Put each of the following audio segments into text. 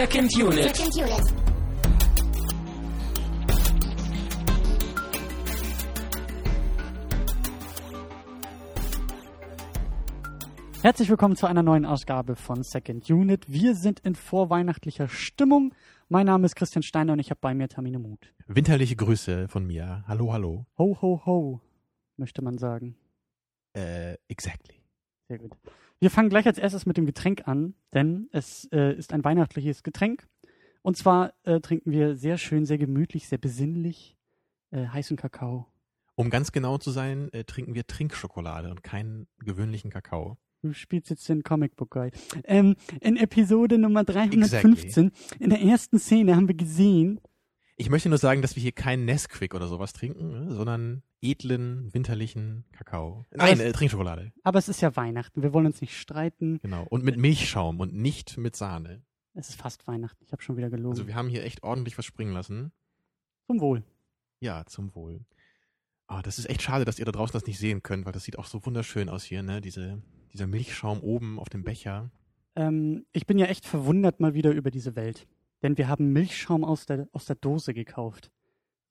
Second Unit. Second Unit. Herzlich willkommen zu einer neuen Ausgabe von Second Unit. Wir sind in vorweihnachtlicher Stimmung. Mein Name ist Christian Steiner und ich habe bei mir Tamine Mut. Winterliche Grüße von mir. Hallo, hallo. Ho, ho, ho, möchte man sagen. Äh, exactly. Sehr gut. Wir fangen gleich als erstes mit dem Getränk an, denn es äh, ist ein weihnachtliches Getränk. Und zwar äh, trinken wir sehr schön, sehr gemütlich, sehr besinnlich äh, heißen Kakao. Um ganz genau zu sein, äh, trinken wir Trinkschokolade und keinen gewöhnlichen Kakao. Du spielst jetzt den Comicbook Guy. Ähm, in Episode Nummer 315, in der ersten Szene haben wir gesehen, Ich möchte nur sagen, dass wir hier keinen Nesquik oder sowas trinken, ne, sondern edlen, winterlichen Kakao. Nein, es- äh, Trinkschokolade. aber es ist ja Weihnachten, wir wollen uns nicht streiten. Genau. Und mit Milchschaum und nicht mit Sahne. Es ist fast Weihnachten, ich habe schon wieder gelogen. Also wir haben hier echt ordentlich was springen lassen. Zum Wohl. Ja, zum Wohl. Ah, das ist echt schade, dass ihr da draußen das nicht sehen könnt, weil das sieht auch so wunderschön aus hier, ne? Diese, dieser Milchschaum oben auf dem Becher. Ähm, ich bin ja echt verwundert mal wieder über diese Welt. Denn wir haben Milchschaum aus der, aus der Dose gekauft.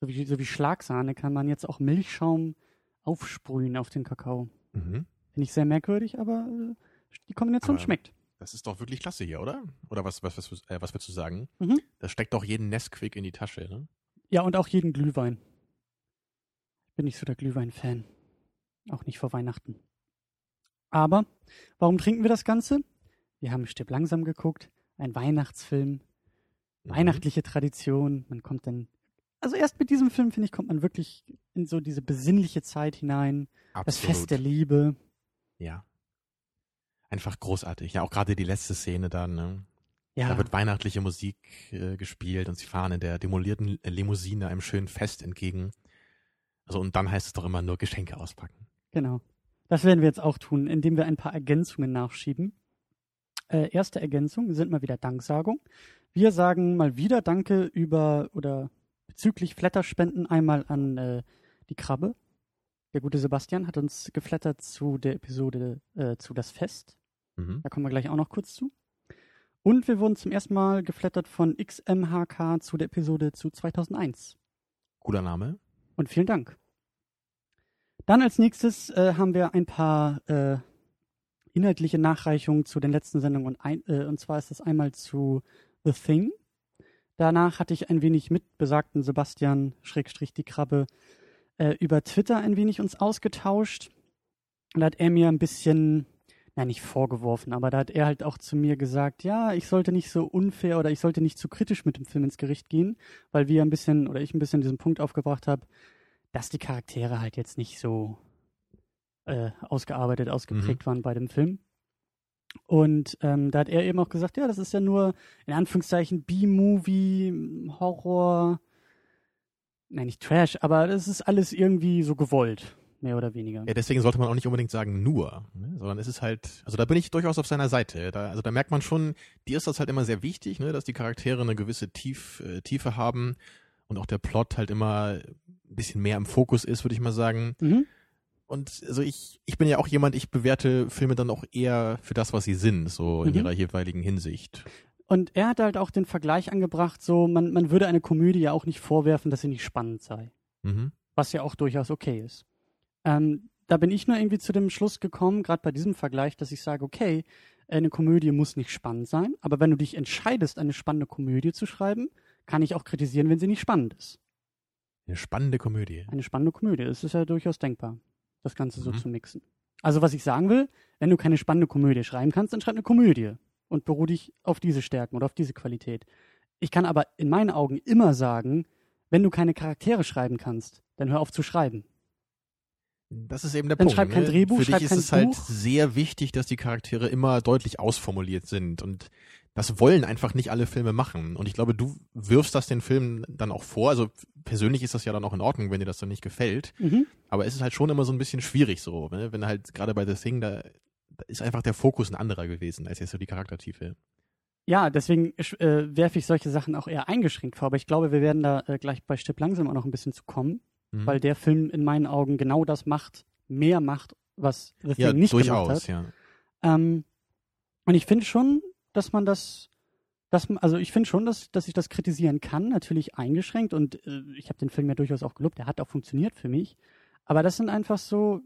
So wie, so wie Schlagsahne kann man jetzt auch Milchschaum aufsprühen auf den Kakao. Mhm. Finde ich sehr merkwürdig, aber äh, die Kombination Aber- schmeckt. Das ist doch wirklich klasse hier, oder? Oder was, was, was, äh, was würdest du sagen? Mhm. Das steckt doch jeden Nesquik in die Tasche, ne? Ja, und auch jeden Glühwein. Ich bin nicht so der Glühwein-Fan. Auch nicht vor Weihnachten. Aber warum trinken wir das Ganze? Wir haben Stipp langsam geguckt, ein Weihnachtsfilm, Mhm. weihnachtliche Tradition. Man kommt dann, also erst mit diesem Film, finde ich, kommt man wirklich in so diese besinnliche Zeit hinein. Das Absolut. Fest der Liebe. Ja. Einfach großartig. Ja, auch gerade die letzte Szene dann, ne? Ja, Da wird weihnachtliche Musik äh, gespielt und sie fahren in der demolierten Limousine einem schönen Fest entgegen. Also und dann heißt es doch immer nur Geschenke auspacken. genau. Das werden wir jetzt auch tun, indem wir ein paar Ergänzungen nachschieben. Äh, erste Ergänzung sind mal wieder Danksagung. Wir sagen mal wieder Danke über oder bezüglich Flatterspenden einmal an äh, die Krabbe. Der gute Sebastian hat uns geflattert zu der Episode äh, zu das Fest. Mhm. Da kommen wir gleich auch noch kurz zu. Und wir wurden zum ersten Mal geflattert von XMHK zu der Episode zu 2001. Cooler Name. Und vielen Dank. Dann als nächstes äh, haben wir ein paar äh, inhaltliche Nachreichungen zu den letzten Sendungen. Und, ein, äh, und zwar ist das einmal zu The Thing. Danach hatte ich ein wenig mit besagten Sebastian, Schrägstrich die Krabbe, äh, über Twitter ein wenig uns ausgetauscht. Und da hat er mir ein bisschen, nein, nicht vorgeworfen, aber da hat er halt auch zu mir gesagt, ja, ich sollte nicht so unfair oder ich sollte nicht zu kritisch mit dem Film ins Gericht gehen, weil wir ein bisschen oder ich ein bisschen diesen Punkt aufgebracht habe, dass die Charaktere halt jetzt nicht so äh, ausgearbeitet, ausgeprägt waren bei dem Film. Und ähm, da hat er eben auch gesagt, ja, das ist ja nur in Anführungszeichen B-Movie, Horror, nein, nicht Trash, aber das ist alles irgendwie so gewollt, mehr oder weniger. Ja, deswegen sollte man auch nicht unbedingt sagen nur, ne? sondern es ist halt, also da bin ich durchaus auf seiner Seite. Da, also da merkt man schon, dir ist das halt immer sehr wichtig, ne? dass die Charaktere eine gewisse Tief, äh, Tiefe haben und auch der Plot halt immer ein bisschen mehr im Fokus ist, würde ich mal sagen. Mhm. Und also ich, ich bin ja auch jemand, ich bewerte Filme dann auch eher für das, was sie sind, so in Mhm. ihrer jeweiligen Hinsicht. Und er hat halt auch den Vergleich angebracht, so man, man würde eine Komödie ja auch nicht vorwerfen, dass sie nicht spannend sei. Mhm. was ja auch durchaus okay ist. Ähm, da bin ich nur irgendwie zu dem Schluss gekommen, gerade bei diesem Vergleich, dass ich sage, okay, eine Komödie muss nicht spannend sein, aber wenn du dich entscheidest, eine spannende Komödie zu schreiben, kann ich auch kritisieren, wenn sie nicht spannend ist. Eine spannende Komödie. Eine spannende Komödie, es ist ja durchaus denkbar, das Ganze so Mhm. zu mixen. Also was ich sagen will, wenn du keine spannende Komödie schreiben kannst, dann schreib eine Komödie und beruh dich auf diese Stärken oder auf diese Qualität. Ich kann aber in meinen Augen immer sagen, wenn du keine Charaktere schreiben kannst, dann hör auf zu schreiben. Das ist eben der Dann Punkt. schreib kein ne? Drehbuch, Für schreib dich ist es halt Buch. sehr wichtig, dass die Charaktere immer deutlich ausformuliert sind und das wollen einfach nicht alle Filme machen. Und ich glaube, du wirfst das den Filmen dann auch vor. Also persönlich ist das ja dann auch in Ordnung, wenn dir das dann nicht gefällt. Mhm. Aber es ist halt schon immer so ein bisschen schwierig so, ne? wenn halt gerade bei The Thing, da, da ist einfach der Fokus ein anderer gewesen, als jetzt so die Charaktertiefe. Ja, deswegen äh, werfe ich solche Sachen auch eher eingeschränkt vor. Aber ich glaube, wir werden da äh, gleich bei Stipp langsam auch noch ein bisschen zu kommen, Mhm. weil der Film in meinen Augen genau das macht, mehr macht, was The Thing ja, nicht gemacht durchaus, hat. ja. Ähm, und ich finde schon, dass man das Das, also ich finde schon, dass, dass ich das kritisieren kann, natürlich eingeschränkt und äh, ich habe den Film ja durchaus auch gelobt, der hat auch funktioniert für mich. Aber das sind einfach so,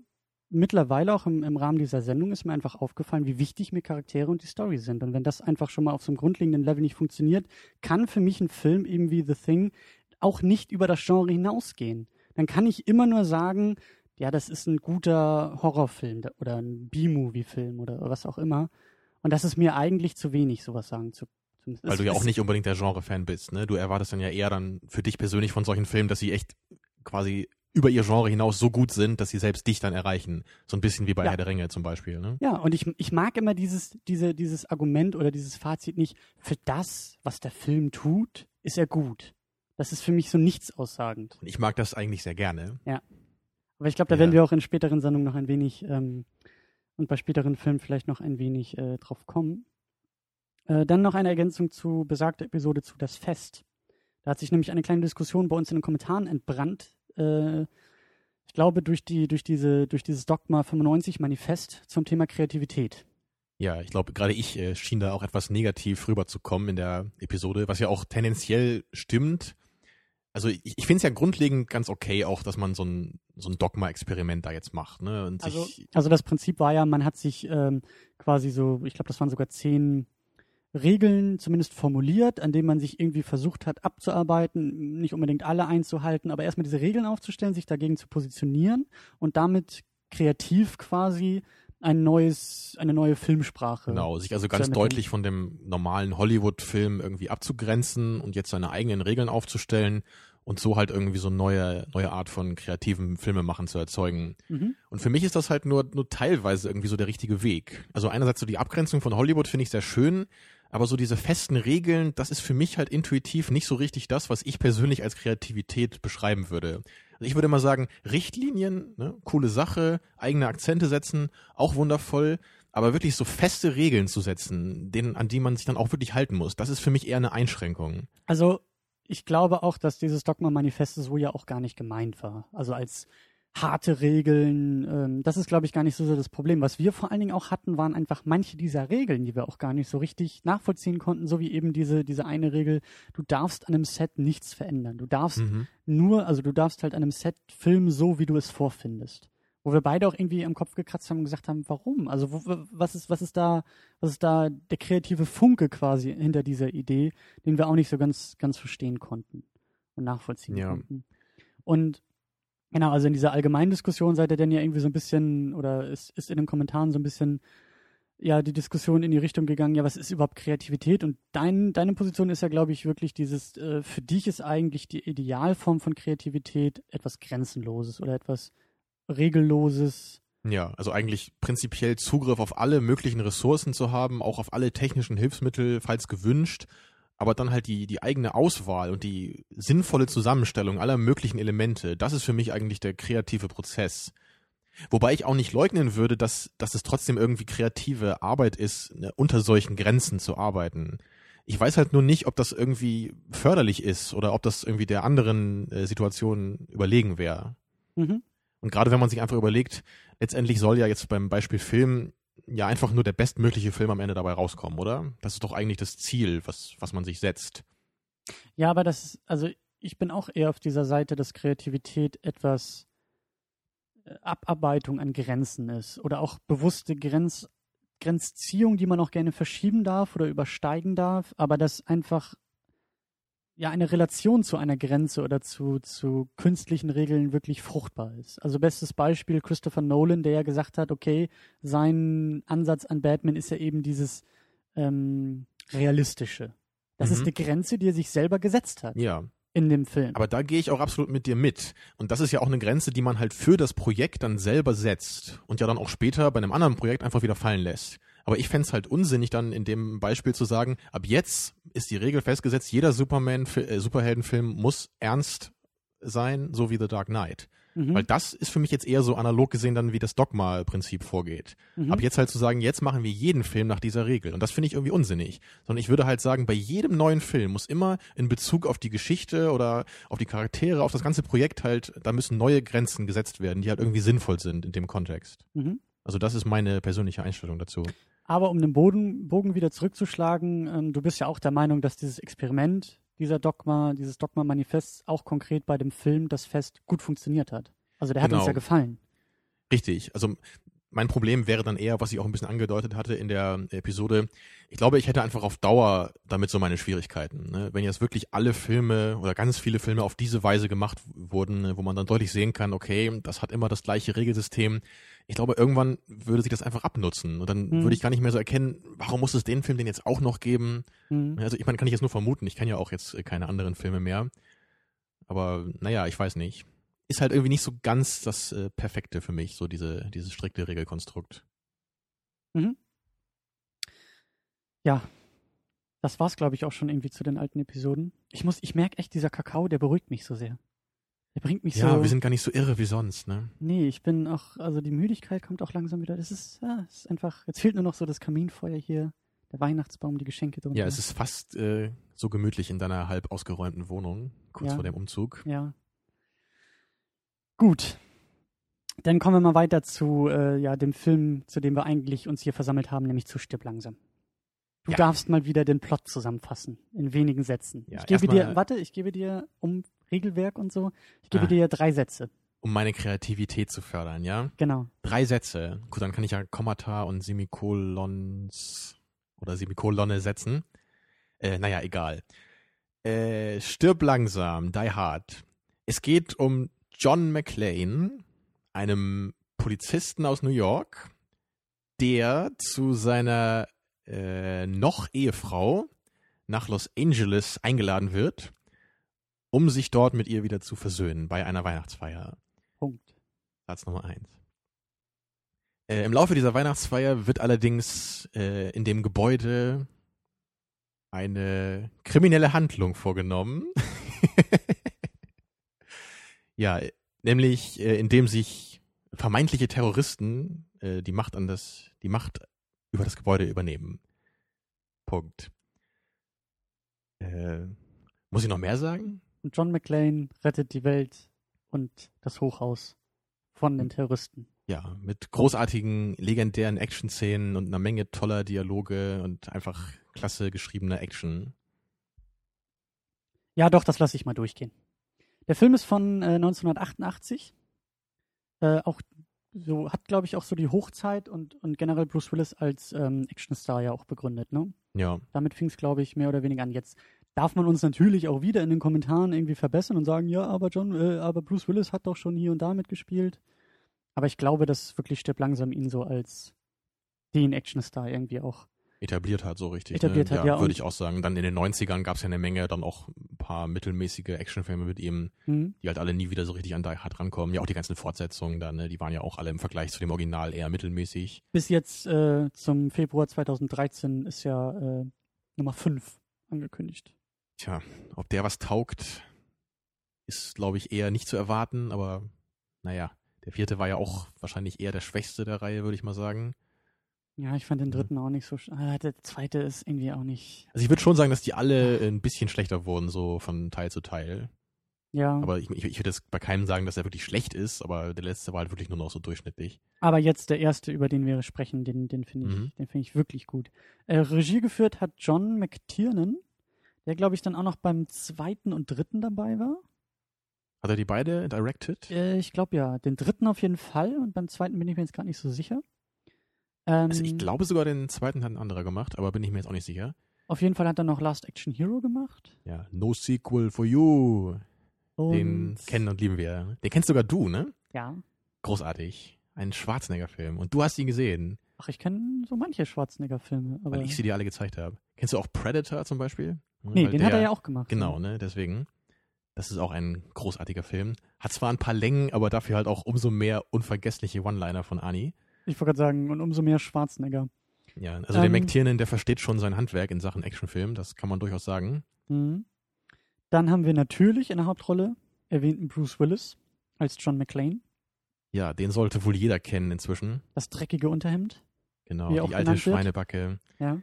mittlerweile auch im, im Rahmen dieser Sendung ist mir einfach aufgefallen, wie wichtig mir Charaktere und die Story sind. Und wenn das einfach schon mal auf so einem grundlegenden Level nicht funktioniert, kann für mich ein Film eben wie The Thing auch nicht über das Genre hinausgehen. Dann kann ich immer nur sagen, ja, das ist ein guter Horrorfilm oder ein B-Movie-Film oder was auch immer. Und das ist mir eigentlich zu wenig, sowas sagen zu weil du ja auch nicht unbedingt der Genre-Fan bist, ne? Du erwartest dann ja eher dann für dich persönlich von solchen Filmen, dass sie echt quasi über ihr Genre hinaus so gut sind, dass sie selbst dich dann erreichen. So ein bisschen wie bei ja. Herr der Ringe zum Beispiel. Ne? Ja, und ich, ich mag immer dieses, diese, dieses Argument oder dieses Fazit nicht, für das, was der Film tut, ist er gut. Das ist für mich so nichts aussagend. Ich mag das eigentlich sehr gerne. Ja. Aber ich glaube, da ja. werden wir auch in späteren Sendungen noch ein wenig ähm, und bei späteren Filmen vielleicht noch ein wenig äh, drauf kommen. Äh, dann noch eine Ergänzung zu besagter Episode zu Das Fest. Da hat sich nämlich eine kleine Diskussion bei uns in den Kommentaren entbrannt. Äh, ich glaube, durch, die, durch, diese, durch dieses Dogma 95 Manifest zum Thema Kreativität. Ja, ich glaube, gerade ich äh, schien da auch etwas negativ rüberzukommen in der Episode, was ja auch tendenziell stimmt. Also ich, ich finde es ja grundlegend ganz okay auch, dass man so ein, so ein Dogma-Experiment da jetzt macht. Ne? Und also, also das Prinzip war ja, man hat sich ähm, quasi so, ich glaube, das waren sogar zehn Regeln zumindest formuliert, an denen man sich irgendwie versucht hat abzuarbeiten, nicht unbedingt alle einzuhalten, aber erstmal diese Regeln aufzustellen, sich dagegen zu positionieren und damit kreativ quasi ein neues, eine neue Filmsprache. Genau, sich also ganz deutlich von dem normalen Hollywood-Film irgendwie abzugrenzen und jetzt seine eigenen Regeln aufzustellen und so halt irgendwie so eine neue, neue Art von kreativen Filmemachen zu erzeugen. Mhm. Und für mich ist das halt nur, nur teilweise irgendwie so der richtige Weg. Also einerseits so die Abgrenzung von Hollywood finde ich sehr schön, aber so diese festen Regeln, das ist für mich halt intuitiv nicht so richtig das, was ich persönlich als Kreativität beschreiben würde. Ich würde mal sagen, Richtlinien, ne, coole Sache, eigene Akzente setzen, auch wundervoll, aber wirklich so feste Regeln zu setzen, denen, an die man sich dann auch wirklich halten muss, das ist für mich eher eine Einschränkung. Also ich glaube auch, dass dieses Dogma-Manifest so ja auch gar nicht gemeint war. Also als harte Regeln. Ähm, das ist, glaube ich, gar nicht so, so das Problem. Was wir vor allen Dingen auch hatten, waren einfach manche dieser Regeln, die wir auch gar nicht so richtig nachvollziehen konnten, so wie eben diese, diese eine Regel, du darfst an einem Set nichts verändern. Du darfst mhm. nur, also du darfst halt an einem Set filmen, so wie du es vorfindest. Wo wir beide auch irgendwie am Kopf gekratzt haben und gesagt haben, warum? Also wo, was ist, was ist da, was ist da der kreative Funke quasi hinter dieser Idee, den wir auch nicht so ganz, ganz verstehen konnten und nachvollziehen ja. konnten. Und Genau, also in dieser allgemeinen Diskussion seid ihr denn ja irgendwie so ein bisschen, oder ist, ist in den Kommentaren so ein bisschen, ja, die Diskussion in die Richtung gegangen, ja, was ist überhaupt Kreativität? Und dein, deine Position ist ja, glaube ich, wirklich dieses, äh, für dich ist eigentlich die Idealform von Kreativität etwas Grenzenloses oder etwas Regelloses. Ja, also eigentlich prinzipiell Zugriff auf alle möglichen Ressourcen zu haben, auch auf alle technischen Hilfsmittel, falls gewünscht aber dann halt die, die eigene Auswahl und die sinnvolle Zusammenstellung aller möglichen Elemente, das ist für mich eigentlich der kreative Prozess. Wobei ich auch nicht leugnen würde, dass, dass es trotzdem irgendwie kreative Arbeit ist, ne, unter solchen Grenzen zu arbeiten. Ich weiß halt nur nicht, ob das irgendwie förderlich ist oder ob das irgendwie der anderen äh, Situation überlegen wäre. Mhm. Und gerade wenn man sich einfach überlegt, letztendlich soll ja jetzt beim Beispiel Film ja einfach nur der bestmögliche Film am Ende dabei rauskommen, oder? Das ist doch eigentlich das Ziel, was, was man sich setzt. Ja, aber das ist, also ich bin auch eher auf dieser Seite, dass Kreativität etwas äh, Abarbeitung an Grenzen ist oder auch bewusste Grenz, Grenzziehung, die man auch gerne verschieben darf oder übersteigen darf, aber das einfach ja eine Relation zu einer Grenze oder zu, zu künstlichen Regeln wirklich fruchtbar ist. Also bestes Beispiel Christopher Nolan, der ja gesagt hat, okay, sein Ansatz an Batman ist ja eben dieses ähm, realistische. Das mhm. ist eine Grenze, die er sich selber gesetzt hat. Ja. In dem Film. Aber da gehe ich auch absolut mit dir mit. Und das ist ja auch eine Grenze, die man halt für das Projekt dann selber setzt und ja dann auch später bei einem anderen Projekt einfach wieder fallen lässt. Aber ich fände es halt unsinnig, dann in dem Beispiel zu sagen, ab jetzt ist die Regel festgesetzt, jeder Superman, äh, Superheldenfilm muss ernst sein, so wie The Dark Knight. Mhm. Weil das ist für mich jetzt eher so analog gesehen dann, wie das Dogma-Prinzip vorgeht. Mhm. Ab jetzt halt zu sagen, jetzt machen wir jeden Film nach dieser Regel. Und das finde ich irgendwie unsinnig. Sondern ich würde halt sagen, bei jedem neuen Film muss immer in Bezug auf die Geschichte oder auf die Charaktere, auf das ganze Projekt halt, da müssen neue Grenzen gesetzt werden, die halt irgendwie sinnvoll sind in dem Kontext. Mhm. Also das ist meine persönliche Einstellung dazu. Aber um den Boden, Bogen wieder zurückzuschlagen, ähm, du bist ja auch der Meinung, dass dieses Experiment, dieser Dogma, dieses Dogma-Manifest auch konkret bei dem Film Das Fest gut funktioniert hat. Also der hat uns Genau. ja gefallen. Richtig. Also mein Problem wäre dann eher, was ich auch ein bisschen angedeutet hatte in der Episode. Ich glaube, ich hätte einfach auf Dauer damit so meine Schwierigkeiten. Ne? Wenn jetzt wirklich alle Filme oder ganz viele Filme auf diese Weise gemacht wurden, wo man dann deutlich sehen kann, okay, das hat immer das gleiche Regelsystem. Ich glaube, irgendwann würde sich das einfach abnutzen. Und dann Hm. würde ich gar nicht mehr so erkennen, warum muss es den Film denn jetzt auch noch geben? Mhm. Also ich meine, kann ich jetzt nur vermuten. Ich kenne ja auch jetzt keine anderen Filme mehr. Aber naja, ich weiß nicht. Ist halt irgendwie nicht so ganz das äh, Perfekte für mich, so diese, dieses strikte Regelkonstrukt. Ja, das war's, glaube ich, auch schon irgendwie zu den alten Episoden. Ich muss, ich merke echt, dieser Kakao, der beruhigt mich so sehr. Der bringt mich Ja, so. wir sind gar nicht so irre wie sonst, ne? nee, ich bin auch, also die Müdigkeit kommt auch langsam wieder. Das ist, ja, es ist einfach, jetzt fehlt nur noch so das Kaminfeuer hier, der Weihnachtsbaum, die Geschenke drunter. Ja, es ist fast äh, so gemütlich in deiner halb ausgeräumten Wohnung, kurz Ja. vor dem Umzug. Ja. Gut. Dann kommen wir mal weiter zu äh, ja, dem Film, zu dem wir eigentlich uns hier versammelt haben, nämlich zu Stirb langsam. Du Ja. darfst mal wieder den Plot zusammenfassen, in wenigen Sätzen. Ja, ich gebe dir, warte, ich gebe dir um Regelwerk und so, ich gebe Ah. dir drei Sätze. Um meine Kreativität zu fördern, ja? Genau. Drei Sätze. Gut, dann kann ich ja Kommata und Semikolons oder Semikolonne setzen. Äh, naja, egal. Äh, stirb langsam, Die Hard. Es geht um John McClane, einem Polizisten aus New York, der zu seiner äh, noch Ehefrau nach Los Angeles eingeladen wird, um sich dort mit ihr wieder zu versöhnen bei einer Weihnachtsfeier. Punkt. Satz Nummer eins. Äh, Im Laufe dieser Weihnachtsfeier wird allerdings äh, in dem Gebäude eine kriminelle Handlung vorgenommen. ja, nämlich äh, indem sich vermeintliche Terroristen äh, die Macht an das, die Macht über das Gebäude übernehmen. Punkt. Äh, muss ich noch mehr sagen? Und John McClane rettet die Welt und das Hochhaus von den Terroristen. Ja, mit großartigen, legendären Action-Szenen und einer Menge toller Dialoge und einfach klasse geschriebener Action. Ja, doch, das lasse ich mal durchgehen. Der Film ist von äh, 1988. Äh, auch so hat, glaube ich, auch so die Hochzeit und, und generell Bruce Willis als ähm, Actionstar ja auch begründet. Ne? Ja, Damit fing es, glaube ich, mehr oder weniger an. Jetzt darf man uns natürlich auch wieder in den Kommentaren irgendwie verbessern und sagen, ja, aber John, äh, aber Bruce Willis hat doch schon hier und da mitgespielt. Aber ich glaube, dass wirklich Stirb langsam ihn so als den Actionstar irgendwie auch. etabliert hat so richtig. Etabliert ne? hat, ja, und- Würde ich auch sagen. Dann in den 90ern gab es ja eine Menge, dann auch paar mittelmäßige Actionfilme mit ihm, Hm? die halt alle nie wieder so richtig an Die Hard rankommen. Ja, auch die ganzen Fortsetzungen dann, ne? die waren ja auch alle im Vergleich zu dem Original eher mittelmäßig. Bis jetzt äh, zum Februar 2013 ist ja äh, Nummer 5 angekündigt. Tja, ob der was taugt, ist, glaube ich, eher nicht zu erwarten, aber naja, der vierte war ja auch wahrscheinlich eher der schwächste der Reihe, würde ich mal sagen. Ja, ich fand den Ja. dritten auch nicht so. sch- Ah, der zweite ist irgendwie auch nicht. Also ich würde schon sagen, dass die alle ein bisschen schlechter wurden, so von Teil zu Teil. Ja. Aber, Aber ich, ich, ich würde jetzt bei keinem sagen, dass er wirklich schlecht ist, aber der letzte war halt wirklich nur noch so durchschnittlich. jetzt der erste, über den wir sprechen, den, den finde ich, Mhm. den finde ich wirklich gut. Äh, Regie geführt hat John McTiernan, der glaube ich dann auch noch beim zweiten und dritten dabei war. Hat er die beide directed? Äh, ich glaube ja, den dritten auf jeden Fall und beim zweiten bin ich mir jetzt gar nicht so sicher. Ähm, Also ich glaube sogar den zweiten hat ein anderer gemacht, aber bin ich mir jetzt auch nicht sicher. Auf jeden Fall hat er noch Last Action Hero gemacht. Ja, No Sequel for You. Den Und- kennen und lieben wir. Den kennst sogar du, ne? Ja. Großartig. Ein Schwarzenegger-Film. Und du hast ihn gesehen, Ach, ich kenne so manche Schwarzenegger-Filme. Weil ich sie dir alle gezeigt habe. Kennst du auch Predator zum Beispiel? nee, Weil den der, hat er ja auch gemacht. Genau, ne? Deswegen. Das ist auch ein großartiger Film. Hat zwar ein paar Längen, aber dafür halt auch umso mehr unvergessliche One-Liner von Ani. Ich wollte gerade sagen, und umso mehr Schwarzenegger. Ja, also der Ähm, McTiernan, der versteht schon sein Handwerk in Sachen Actionfilm, das kann man durchaus sagen. Mhm. Dann haben wir natürlich in der Hauptrolle erwähnten Bruce Willis als John McClane. Ja, den sollte wohl jeder kennen inzwischen. Das dreckige Unterhemd. Genau, die alte wird. Schweinebacke. Ja.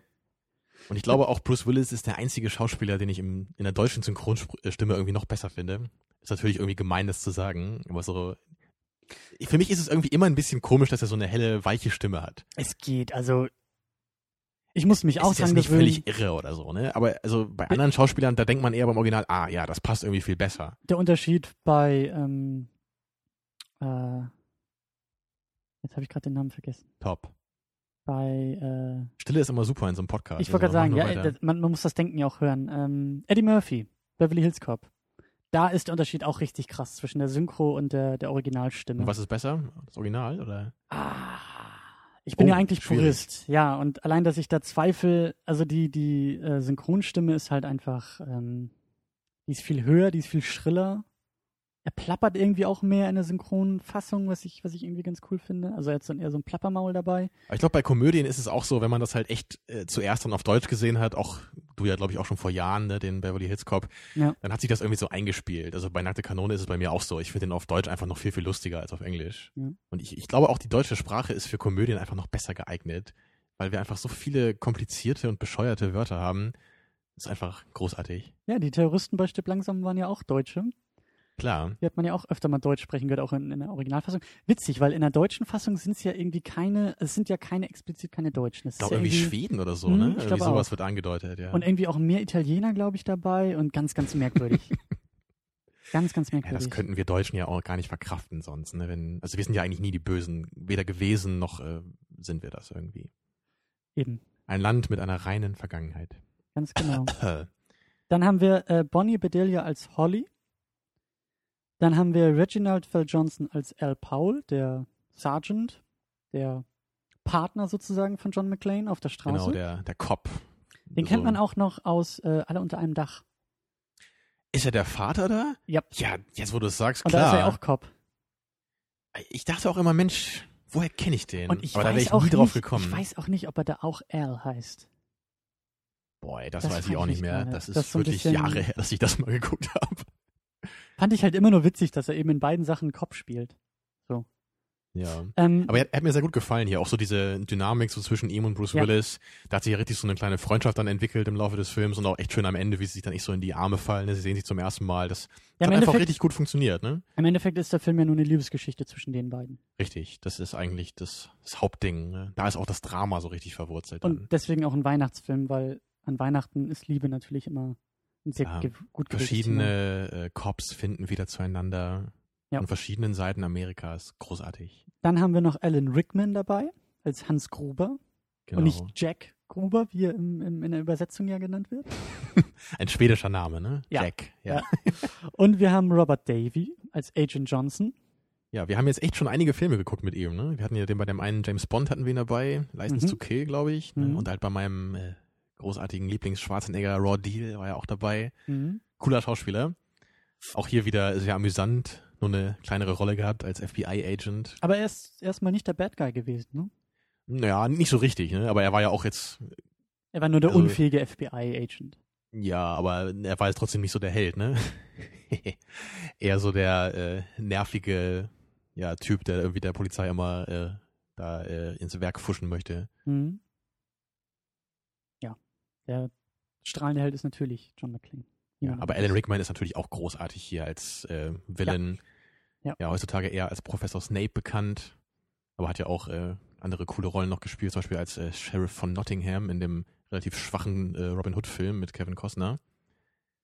Und ich glaube auch Bruce Willis ist der einzige Schauspieler, den ich im, in der deutschen Synchronstimme irgendwie noch besser finde. Ist natürlich irgendwie gemein, das zu sagen, aber so. Für mich ist es irgendwie immer ein bisschen komisch, dass er so eine helle, weiche Stimme hat. Es geht, also Ich muss mich Es auch ist jetzt dran nicht gewöhnen. völlig irre oder so, ne? Aber also bei anderen Schauspielern, da denkt man eher beim Original, ah ja, das passt irgendwie viel besser. Der Unterschied bei, ähm, äh, jetzt habe ich gerade den Namen vergessen. Top. Bei, äh, Stille ist immer super in so einem Podcast. ich wollte gerade Also sagen, mach ja, man, man muss das Denken ja auch hören. Ähm, Eddie Murphy, Beverly Hills Cop. Da ist der Unterschied auch richtig krass zwischen der Synchro und der, der Originalstimme. Und was ist besser? Das Original oder? Ah, ich bin Oh, ja eigentlich schwierig. Purist, ja, und allein, dass ich da zweifle, also die, die äh, Synchronstimme ist halt einfach, ähm, die ist viel höher, die ist viel schriller. Er plappert irgendwie auch mehr in der Synchronfassung, was ich, was ich irgendwie ganz cool finde. Also er hat dann eher so ein Plappermaul dabei. Aber ich glaube, bei Komödien ist es auch so, wenn man das halt echt äh, zuerst dann auf Deutsch gesehen hat, auch du ja, glaube ich, auch schon vor Jahren, ne, den Beverly Hills Cop, Ja. dann hat sich das irgendwie so eingespielt. Also bei Nackte Kanone ist es bei mir auch so. Ich finde den auf Deutsch einfach noch viel, viel lustiger als auf Englisch. Ja. Und ich, ich glaube auch, die deutsche Sprache ist für Komödien einfach noch besser geeignet, weil wir einfach so viele komplizierte und bescheuerte Wörter haben. Das ist einfach großartig. Ja, die Terroristen bei Stipp Langsam waren ja auch Deutsche. Klar. Die hat man ja auch öfter mal Deutsch sprechen gehört, auch in, in der Originalfassung. Witzig, weil in der deutschen Fassung sind es ja irgendwie keine, es sind ja keine explizit keine Deutschen. Es Ich glaube ja irgendwie Schweden oder so, Hm, ne? ich Irgendwie glaube sowas auch. wird angedeutet, ja. Und irgendwie auch mehr Italiener, glaube ich, dabei und ganz, ganz merkwürdig. ganz, ganz Ja, merkwürdig. das könnten wir Deutschen ja auch gar nicht verkraften sonst. Ne? Wenn, also wir sind ja eigentlich nie die Bösen, weder gewesen noch äh, sind wir das irgendwie. Eben, Ein Land mit einer reinen Vergangenheit. ganz genau. Dann haben wir äh, Bonnie Bedelia als Holly. Dann haben wir Reginald Fell Johnson als Al Powell, der Sergeant, der Partner sozusagen von John McClane auf der Straße. genau, der, der Cop. Den So. kennt man auch noch aus äh, Alle unter einem Dach. Ist er der Vater da? Ja. Ja, jetzt wo du es sagst, Und da ist klar. er auch Cop. ich dachte auch immer, Mensch, woher kenne ich den? Und ich Aber da wäre ich auch nie drauf nicht, gekommen. Ich weiß auch nicht, ob er da auch Al heißt. Boah, ey, das, Das weiß ich auch ich nicht mehr. Das ist Das ist so wirklich bisschen- Jahre her, dass ich das mal geguckt habe. Fand ich halt immer nur witzig, dass er eben in beiden Sachen Cop spielt. Ja. Ähm, Aber er, er hat mir sehr gut gefallen hier. Auch so diese Dynamik so zwischen ihm und Bruce Ja. Willis. Da hat sich ja richtig so eine kleine Freundschaft dann entwickelt im Laufe des Films und auch echt schön am Ende, wie sie sich dann nicht so in die Arme fallen. ne? Sie sehen sich zum ersten Mal. Das ja, hat einfach richtig gut funktioniert, ne? Im Endeffekt ist der Film ja nur eine Liebesgeschichte zwischen den beiden. Richtig. Das ist eigentlich das, das Hauptding. Ne? Da ist auch das Drama so richtig verwurzelt. Dann. Und deswegen auch ein Weihnachtsfilm, weil an Weihnachten ist Liebe natürlich immer sehr Ja, ge gut. Verschiedene äh, Cops finden wieder zueinander. Ja. Von verschiedenen Seiten Amerikas. Großartig. Dann haben wir noch Alan Rickman dabei als Hans Gruber Genau. und nicht Jack Gruber, wie er im, im, in der Übersetzung ja genannt wird. Ein schwedischer Name, ne? Ja. Jack. Ja. Ja. Und wir haben Robert Davy als Agent Johnson. Ja, wir haben jetzt echt schon einige Filme geguckt mit ihm, ne? Wir hatten ja den bei dem einen James Bond hatten wir ihn dabei, License Mhm. to Kill, glaube ich. Ne? Mhm. Und halt bei meinem äh, großartigen Lieblings-Schwarzenegger Raw Deal war er auch dabei. Mhm. Cooler Schauspieler. Auch hier wieder sehr amüsant, nur eine kleinere Rolle gehabt als FBI-Agent. Aber er ist erstmal nicht der Bad Guy gewesen. Ne? Naja, nicht so richtig, ne? Aber er war ja auch jetzt, Er war nur der Also- unfähige FBI-Agent. ja, aber er war jetzt trotzdem nicht so der Held, ne? Eher so der äh, nervige ja, Typ, der irgendwie der Polizei immer äh, da äh, ins Werk fuschen möchte. Mhm. Der strahlende Held ist natürlich John McClane. Ja, aber. Alan Rickman ist natürlich auch großartig hier als äh, Villain. Ja. Ja. heutzutage eher als Professor Snape bekannt, aber hat ja auch äh, andere coole Rollen noch gespielt, zum Beispiel als äh, Sheriff von Nottingham in dem relativ schwachen äh, Robin Hood-Film mit Kevin Costner.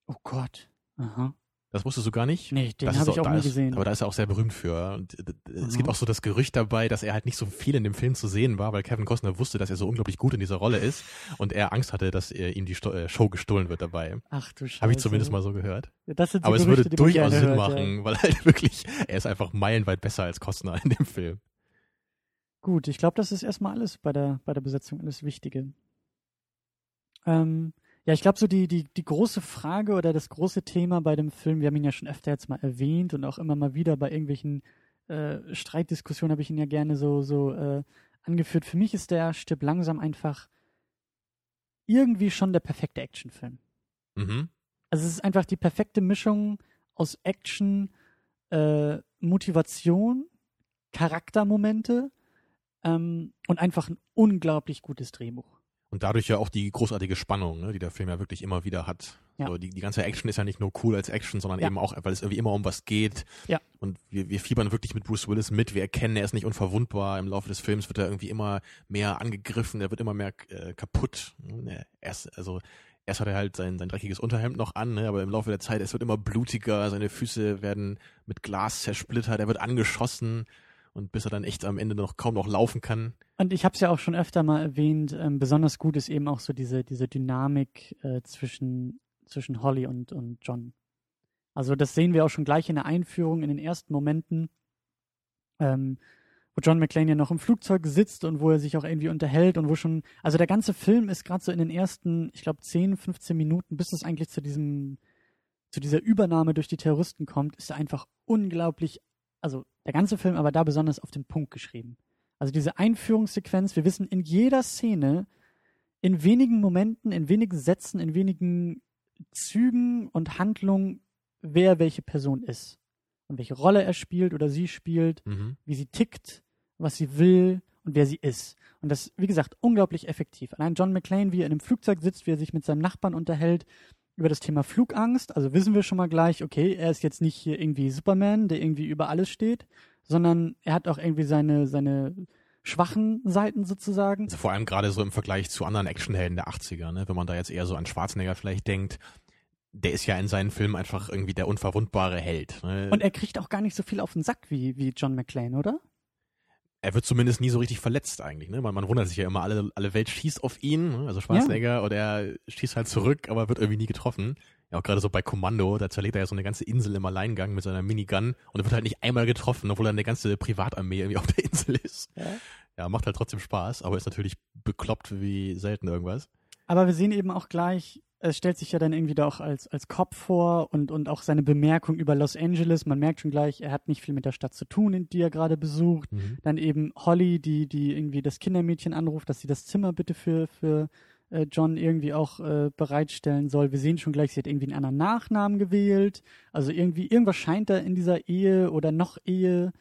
Oh Gott. Aha. Das wusstest du gar nicht? Nee, den Das habe ich auch nie ist, gesehen. Aber da ist er auch sehr berühmt für. Und, äh, es Aha. gibt auch so das Gerücht dabei, dass er halt nicht so viel in dem Film zu sehen war, weil Kevin Costner wusste, dass er so unglaublich gut in dieser Rolle ist und er Angst hatte, dass ihm die äh, Show gestohlen wird dabei. Ach du Scheiße. Habe ich zumindest mal so gehört. Das sind so Aber es würde durchaus Sinn hört, machen, weil halt wirklich, er ist einfach meilenweit besser als Costner in dem Film. Gut, ich glaube, das ist erstmal alles bei der, bei der Besetzung, alles Wichtige. Ähm, ja, ich glaube, so die, die, die große Frage oder das große Thema bei dem Film, wir haben ihn ja schon öfter jetzt mal erwähnt und auch immer mal wieder bei irgendwelchen äh, Streitdiskussionen habe ich ihn ja gerne so, so äh, angeführt. Für mich ist der Stipp langsam einfach irgendwie schon der perfekte Actionfilm. Mhm. Also es ist einfach die perfekte Mischung aus Action, äh, Motivation, Charaktermomente ähm, und einfach ein unglaublich gutes Drehbuch. Und dadurch ja auch die großartige Spannung, ne, die der Film ja wirklich immer wieder hat. Ja. So, die, die ganze Action ist ja nicht nur cool als Action, sondern Ja. eben auch, weil es irgendwie immer um was geht. Ja. Und wir, wir fiebern wirklich mit Bruce Willis mit. Wir erkennen, er ist nicht unverwundbar. Im Laufe des Films wird er irgendwie immer mehr angegriffen. Er wird immer mehr äh, kaputt. Ne, Erst, also, erst hat er halt sein, sein dreckiges Unterhemd noch an, ne, aber im Laufe der Zeit, es wird immer blutiger. Seine Füße werden mit Glas zersplittert. Er wird angeschossen. Und bis er dann echt am Ende noch kaum noch laufen kann. Und ich habe es ja auch schon öfter mal erwähnt, ähm, besonders gut ist eben auch so diese, diese Dynamik äh, zwischen, zwischen Holly und, und John. Also das sehen wir auch schon gleich in der Einführung, in den ersten Momenten, ähm, wo John McClane ja noch im Flugzeug sitzt und wo er sich auch irgendwie unterhält und wo schon, also der ganze Film ist gerade so in den ersten, ich glaube 10, 15 Minuten, bis es eigentlich zu diesem, zu dieser Übernahme durch die Terroristen kommt, ist er einfach unglaublich, also der ganze Film, aber da besonders auf den Punkt geschrieben. Also diese Einführungssequenz, wir wissen in jeder Szene, in wenigen Momenten, in wenigen Sätzen, in wenigen Zügen und Handlungen, wer welche Person ist. Und welche Rolle er spielt oder sie spielt, Mhm. wie sie tickt, was sie will und wer sie ist. Und das, wie gesagt, unglaublich effektiv. Allein John McClane, wie er in einem Flugzeug sitzt, wie er sich mit seinem Nachbarn unterhält über das Thema Flugangst. Also wissen wir schon mal gleich, okay, er ist jetzt nicht hier irgendwie Superman, der irgendwie über alles steht, sondern er hat auch irgendwie seine, seine schwachen Seiten sozusagen. Also vor allem gerade so im Vergleich zu anderen Actionhelden der 80er, ne? wenn man da jetzt eher so an Schwarzenegger vielleicht denkt, der ist ja in seinen Filmen einfach irgendwie der unverwundbare Held. Ne? Und er kriegt auch gar nicht so viel auf den Sack wie, wie John McClane, oder? Er wird zumindest nie so richtig verletzt eigentlich. Ne? Man, man wundert sich ja immer, alle, alle Welt schießt auf ihn, ne? also Schwarzenegger, oder er schießt halt zurück, aber wird irgendwie nie getroffen. Ja, auch gerade so bei Kommando, da zerlegt er ja so eine ganze Insel im Alleingang mit seiner Minigun und er wird halt nicht einmal getroffen, obwohl er eine ganze Privatarmee irgendwie auf der Insel ist. Ja. Ja, macht halt trotzdem Spaß, aber ist natürlich bekloppt wie selten irgendwas. Aber wir sehen eben auch gleich, es stellt sich ja dann irgendwie da auch als, als Kopf vor und, und auch seine Bemerkung über Los Angeles. Man merkt schon gleich, er hat nicht viel mit der Stadt zu tun, in die er gerade besucht. Mhm. Dann eben Holly, die, die irgendwie das Kindermädchen anruft, dass sie das Zimmer bitte für, für äh, John irgendwie auch äh, bereitstellen soll. Wir sehen schon gleich, sie hat irgendwie einen anderen Nachnamen gewählt. Also irgendwie, irgendwas scheint da in dieser Ehe oder noch Ehe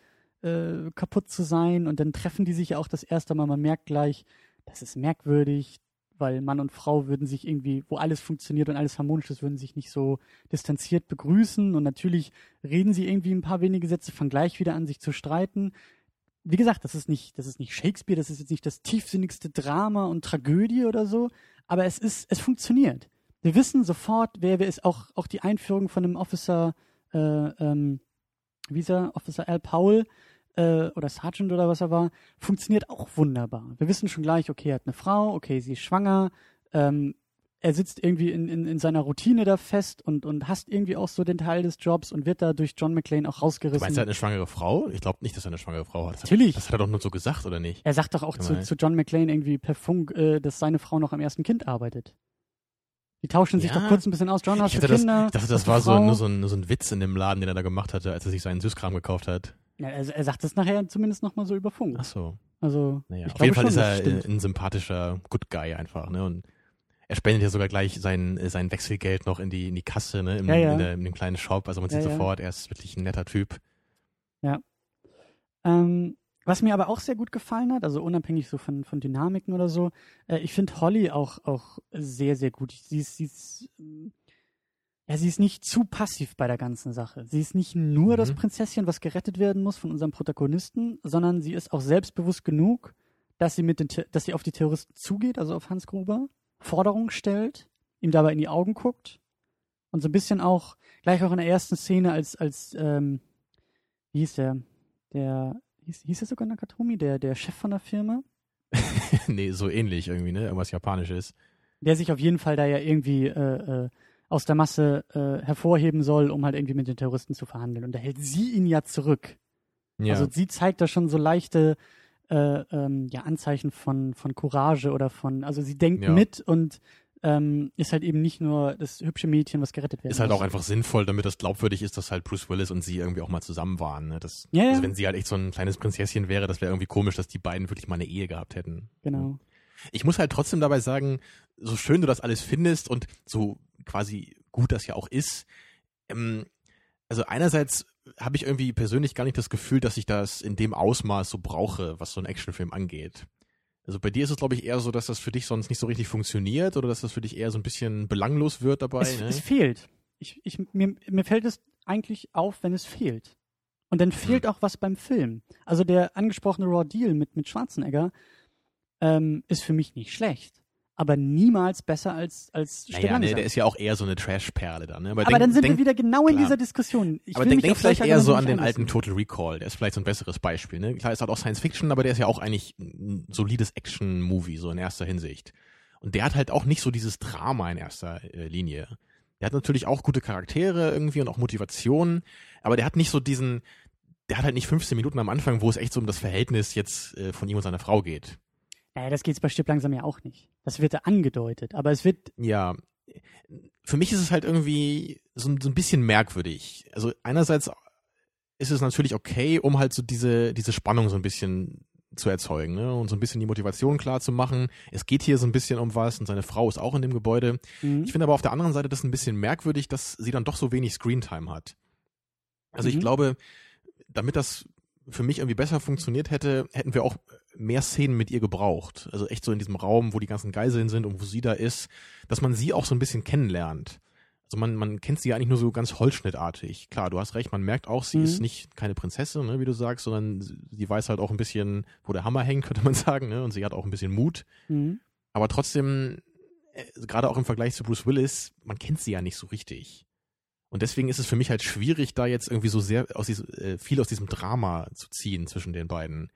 äh, kaputt zu sein. Und dann treffen die sich ja auch das erste Mal. Man merkt gleich, das ist merkwürdig, weil Mann und Frau würden sich irgendwie, wo alles funktioniert und alles harmonisch ist, würden sich nicht so distanziert begrüßen. Und natürlich reden sie irgendwie ein paar wenige Sätze, fangen gleich wieder an, sich zu streiten. Wie gesagt, das ist nicht, das ist nicht Shakespeare, das ist jetzt nicht das tiefsinnigste Drama und Tragödie oder so, aber es ist, es funktioniert. Wir wissen sofort, wer wer ist. Auch, auch die Einführung von dem Officer, äh, ähm, wie ist er, Officer Al Powell, äh, oder Sergeant oder was er war, funktioniert auch wunderbar. Wir wissen schon gleich, okay, er hat eine Frau, okay, sie ist schwanger, ähm, er sitzt irgendwie in, in, in seiner Routine da fest und, und hasst irgendwie auch so den Teil des Jobs und wird da durch John McClane auch Du rausgerissen. meinst, er hat eine schwangere Frau? Ich glaube nicht, dass er eine schwangere Frau hat. Das Natürlich. Hat, das hat er doch nur so gesagt, oder nicht? er sagt doch auch zu, zu John McClane irgendwie per Funk, äh, dass seine Frau noch am ersten Kind arbeitet. Die tauschen sich Ja. doch kurz ein bisschen aus. John, hast Ich, du hatte das, Kinder? ich dachte, das du war so, nur, so ein, nur so ein Witz in dem Laden, den er da gemacht hatte, als er sich seinen Süßkram gekauft hat. Ja, er, er sagt das nachher zumindest nochmal so über Funk. Ach so. Also, Naja, auf jeden Fall schon, ist er stimmt. äh, ein sympathischer Good Guy einfach, ne? Und er spendet ja sogar gleich sein, äh, sein Wechselgeld noch in die, in die Kasse, ne? Im, Ja, ja. In, der, in dem kleinen Shop. Also man sieht Ja, ja. sofort, er ist wirklich ein netter Typ. Ähm, was mir aber auch sehr gut gefallen hat, also unabhängig so von, von Dynamiken oder so, äh, ich finde Holly auch, auch sehr, sehr gut. Sie ist, sie ist, ähm, ja, sie ist nicht zu passiv bei der ganzen Sache. Sie ist nicht nur Mhm. das Prinzesschen, was gerettet werden muss von unserem Protagonisten, sondern sie ist auch selbstbewusst genug, dass sie mit den, dass sie auf die Terroristen zugeht, also auf Hans Gruber, Forderungen stellt, ihm dabei in die Augen guckt und so ein bisschen auch, gleich auch in der ersten Szene als, als, ähm, wie hieß der, der, hieß, hieß er sogar Nakatomi, der, der Chef von der Firma, nee, so ähnlich irgendwie, ne? Irgendwas Japanisches. der sich auf jeden Fall da ja irgendwie äh, äh, aus der Masse äh, hervorheben soll, um halt irgendwie mit den Terroristen zu verhandeln. Und da hält sie ihn ja zurück. Ja. Also sie zeigt da schon so leichte äh, ähm, ja, Anzeichen von, von Courage oder von, also sie denkt Ja. mit und ähm, ist halt eben nicht nur das hübsche Mädchen, was gerettet werden ist halt muss. auch einfach sinnvoll, damit das glaubwürdig ist, dass halt Bruce Willis und sie irgendwie auch mal zusammen waren. Ne? Das, Ja. Also wenn sie halt echt so ein kleines Prinzesschen wäre, das wäre irgendwie komisch, dass die beiden wirklich mal eine Ehe gehabt hätten. Genau. Ich muss halt trotzdem dabei sagen, so schön du das alles findest und so quasi gut das ja auch ist, ähm, also einerseits habe ich irgendwie persönlich gar nicht das Gefühl, dass ich das in dem Ausmaß so brauche, was so ein Actionfilm angeht. Also bei dir ist es, glaube ich, eher so, dass das für dich sonst nicht so richtig funktioniert oder dass das für dich eher so ein bisschen belanglos wird dabei. Es, ne? es fehlt. Ich, ich, mir, mir fällt es eigentlich auf, wenn es fehlt. Und dann fehlt Hm. auch was beim Film. Also der angesprochene Raw Deal mit, mit Schwarzenegger ähm, ist für mich nicht schlecht. Aber niemals besser als, als naja, Stirn ne, langsam. der ist ja auch eher so eine Trash-Perle dann. Ne? Aber denk- dann sind denk, wir wieder genau in klar. dieser Diskussion. Ich aber denk, denk vielleicht eher so an den alten. Total Recall. Der ist vielleicht so ein besseres Beispiel. Ne? Klar, ist halt auch Science Fiction, aber der ist ja auch eigentlich ein solides Action-Movie, so in erster Hinsicht. Und der hat halt auch nicht so dieses Drama in erster äh, Linie. Der hat natürlich auch gute Charaktere irgendwie und auch Motivation, aber der hat nicht so diesen, der hat halt nicht 15 Minuten am Anfang, wo es echt so um das Verhältnis jetzt äh, von ihm und seiner Frau geht. Naja, das geht's bei Stirb langsam ja auch nicht. Das wird da angedeutet. Aber es wird, Ja, für mich ist es halt irgendwie so, ein- so ein bisschen merkwürdig. Also einerseits ist es natürlich okay, um halt so diese, diese Spannung so ein bisschen zu erzeugen ne? und so ein bisschen die Motivation klar zu machen. Es geht hier so ein bisschen um was und seine Frau ist auch in dem Gebäude. mhm. Ich finde aber auf der anderen Seite das ein bisschen merkwürdig, dass sie dann doch so wenig Screentime hat. Also ich Mhm. glaube, damit das für mich irgendwie besser funktioniert hätte, hätten wir auch mehr Szenen mit ihr gebraucht. Also echt so in diesem Raum, wo die ganzen Geiseln sind und wo sie da ist, dass man sie auch so ein bisschen kennenlernt. Also man, man kennt sie ja eigentlich nur so ganz holzschnittartig. Klar, du hast recht, man merkt auch, sie Mhm. ist nicht keine Prinzessin, ne, wie du sagst, sondern sie- weiß halt auch ein bisschen, wo der Hammer hängt, könnte man sagen, ne? Und sie hat auch ein bisschen Mut. Mhm. Aber trotzdem, äh, gerade auch im Vergleich zu Bruce Willis, man kennt sie ja nicht so richtig. Und deswegen ist es für mich halt schwierig, da jetzt irgendwie so sehr aus diesem, äh, viel aus diesem Drama zu ziehen zwischen den beiden.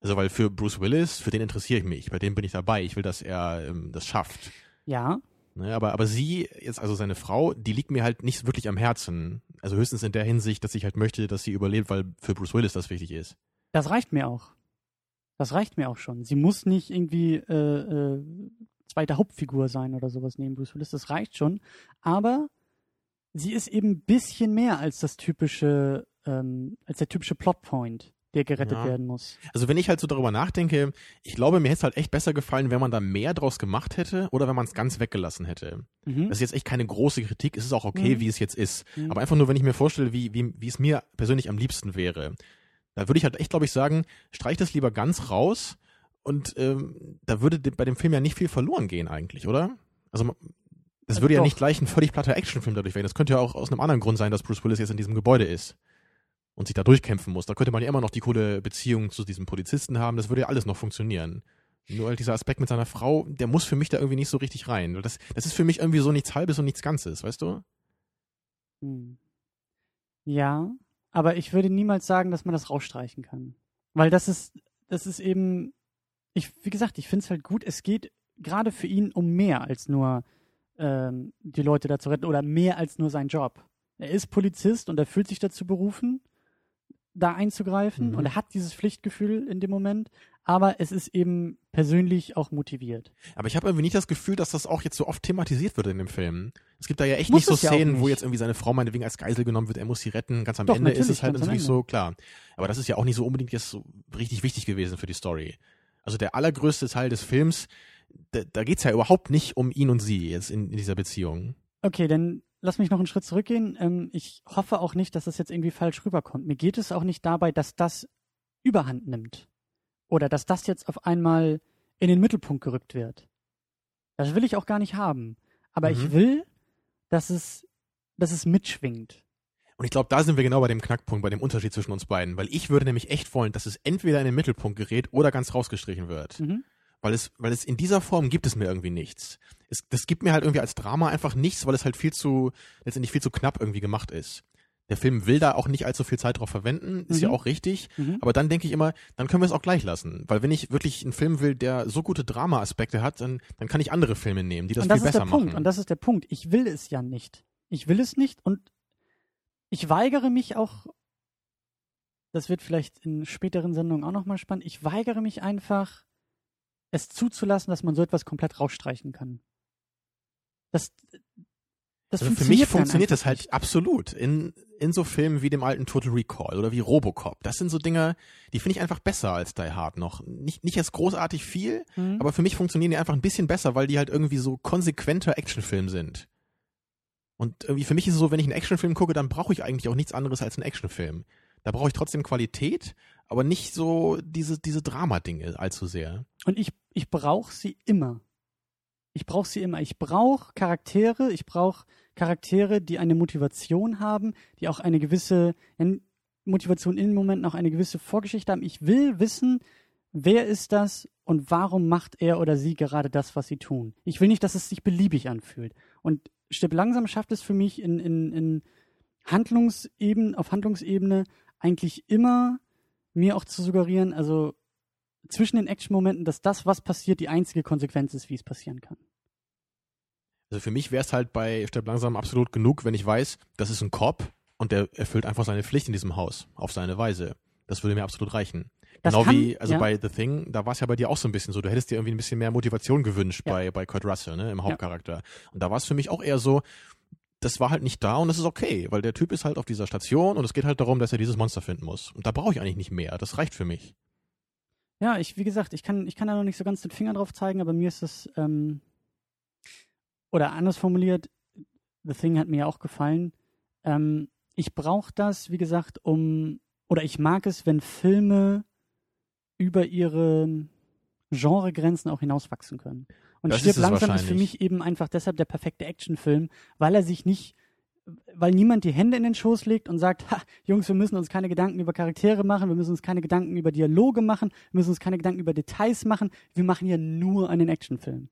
Also, weil für Bruce Willis, für den interessiere ich mich, bei dem bin ich dabei. Ich will, dass er ähm, das schafft. ja, Ne, aber, aber sie, jetzt also seine Frau, die liegt mir halt nicht wirklich am Herzen. Also höchstens in der Hinsicht, dass ich halt möchte, dass sie überlebt, weil für Bruce Willis das wichtig ist. das reicht mir auch. Das reicht mir auch schon. Sie muss nicht irgendwie äh, äh, zweite Hauptfigur sein oder sowas neben Bruce Willis. Das reicht schon. Aber sie ist eben ein bisschen mehr als das typische, ähm, als der typische Plotpoint, der gerettet Ja. werden muss. Also wenn ich halt so darüber nachdenke, ich glaube, mir hätte es halt echt besser gefallen, wenn man da mehr draus gemacht hätte oder wenn man es ganz weggelassen hätte. Mhm. Das ist jetzt echt keine große Kritik, es ist auch okay, Mhm. wie es jetzt ist. Mhm. Aber einfach nur, wenn ich mir vorstelle, wie, wie, wie es mir persönlich am liebsten wäre, da würde ich halt echt, glaube ich, sagen, streich das lieber ganz raus und ähm, da würde de- bei dem Film ja nicht viel verloren gehen eigentlich, oder? Also das Also würde ja doch. nicht gleich ein völlig platter Actionfilm dadurch werden. Das könnte ja auch aus einem anderen Grund sein, dass Bruce Willis jetzt in diesem Gebäude ist und sich da durchkämpfen muss. Da könnte man ja immer noch die coole Beziehung zu diesem Polizisten haben. Das würde ja alles noch funktionieren. Nur halt dieser Aspekt mit seiner Frau, der muss für mich da irgendwie nicht so richtig rein. Das, das ist für mich irgendwie so nichts Halbes und nichts Ganzes, weißt du? Hm. Ja, aber ich würde niemals sagen, dass man das rausstreichen kann. Weil das ist, das ist eben, ich, wie gesagt, ich finde es halt gut, es geht gerade für ihn um mehr als nur ähm, die Leute da zu retten oder mehr als nur sein Job. Er ist Polizist und er fühlt sich dazu berufen, da einzugreifen Mhm. und er hat dieses Pflichtgefühl in dem Moment, aber es ist eben persönlich auch motiviert. Aber ich habe irgendwie nicht das Gefühl, dass das auch jetzt so oft thematisiert wird in dem Film. Es gibt da ja echt Muss nicht so es ja Szenen, wo nicht. jetzt irgendwie seine Frau meinetwegen als Geisel genommen wird, er muss sie retten. Ganz am Doch, Ende ist es halt natürlich so, klar. Aber das ist ja auch nicht so unbedingt jetzt so richtig wichtig gewesen für die Story. Also der allergrößte Teil des Films, da, da geht's ja überhaupt nicht um ihn und sie jetzt in, in dieser Beziehung. Okay, dann lass mich noch einen Schritt zurückgehen. Ähm, ich hoffe auch nicht, dass das jetzt irgendwie falsch rüberkommt. Mir geht es auch nicht dabei, dass das Überhand nimmt. Oder dass das jetzt auf einmal in den Mittelpunkt gerückt wird. Das will ich auch gar nicht haben. Aber Mhm. ich will, dass es, dass es mitschwingt. Und ich glaube, da sind wir genau bei dem Knackpunkt, bei dem Unterschied zwischen uns beiden. Weil ich würde nämlich echt wollen, dass es entweder in den Mittelpunkt gerät oder ganz rausgestrichen wird. Mhm. Weil es, weil es in dieser Form gibt es mir irgendwie nichts. Es, das gibt mir halt irgendwie als Drama einfach nichts, weil es halt viel zu, letztendlich viel zu knapp irgendwie gemacht ist. Der Film will da auch nicht allzu viel Zeit drauf verwenden, ist Mhm. ja auch richtig. Mhm. Aber dann denke ich immer, dann können wir es auch gleich lassen. Weil wenn ich wirklich einen Film will, der so gute Drama-Aspekte hat, dann, dann kann ich andere Filme nehmen, die das, das viel besser der Punkt. machen. Und das ist der Punkt. Ich will es ja nicht. Ich will es nicht und ich weigere mich auch, das wird vielleicht in späteren Sendungen auch nochmal spannend, ich weigere mich einfach, es zuzulassen, dass man so etwas komplett rausstreichen kann. Das, das also für mich funktioniert das halt absolut. In, in so Filmen wie dem alten Total Recall oder wie Robocop. Das sind so Dinge, die finde ich einfach besser als Die Hard noch. Nicht, nicht jetzt großartig viel, nicht. Mhm. Aber für mich funktionieren die einfach ein bisschen besser, weil die halt irgendwie so konsequenter Actionfilm sind. Und irgendwie für mich ist es so, wenn ich einen Actionfilm gucke, dann brauche ich eigentlich auch nichts anderes als einen Actionfilm. Da brauche ich trotzdem Qualität, aber nicht so diese, diese Drama-Dinge allzu sehr. Und ich, ich brauche sie immer. Ich brauche sie immer. Ich brauche Charaktere, ich brauche Charaktere, die eine Motivation haben, die auch eine gewisse Motivation in Momenten auch eine gewisse Vorgeschichte haben. Ich will wissen, wer ist das und warum macht er oder sie gerade das, was sie tun. Ich will nicht, dass es sich beliebig anfühlt. Und Stipp langsam schafft es für mich in, in, in Handlungsebene, auf Handlungsebene eigentlich immer mir auch zu suggerieren, also zwischen den Action-Momenten, dass das, was passiert, die einzige Konsequenz ist, wie es passieren kann. Also für mich wäre es halt bei Stepp langsam absolut genug, wenn ich weiß, das ist ein Cop und der erfüllt einfach seine Pflicht in diesem Haus auf seine Weise. Das würde mir absolut reichen. Das genau kann, wie, also ja. bei The Thing, da war es ja bei dir auch so ein bisschen so, du hättest dir irgendwie ein bisschen mehr Motivation gewünscht ja. bei, bei Kurt Russell, ne, im Hauptcharakter. Ja. Und da war es für mich auch eher so, das war halt nicht da und das ist okay, weil der Typ ist halt auf dieser Station und es geht halt darum, dass er dieses Monster finden muss. Und da brauche ich eigentlich nicht mehr. Das reicht für mich. Ja, ich, wie gesagt, ich kann, ich kann da noch nicht so ganz den Finger drauf zeigen, aber mir ist es, ähm, oder anders formuliert, The Thing hat mir ja auch gefallen. Ähm, ich brauche das, wie gesagt, um, oder ich mag es, wenn Filme über ihre Genregrenzen auch hinauswachsen können. Und das Stirb langsam ist für mich eben einfach deshalb der perfekte Actionfilm, weil er sich nicht weil niemand die Hände in den Schoß legt und sagt, ha, Jungs, wir müssen uns keine Gedanken über Charaktere machen, wir müssen uns keine Gedanken über Dialoge machen, wir müssen uns keine Gedanken über Details machen, wir machen hier nur einen Actionfilm.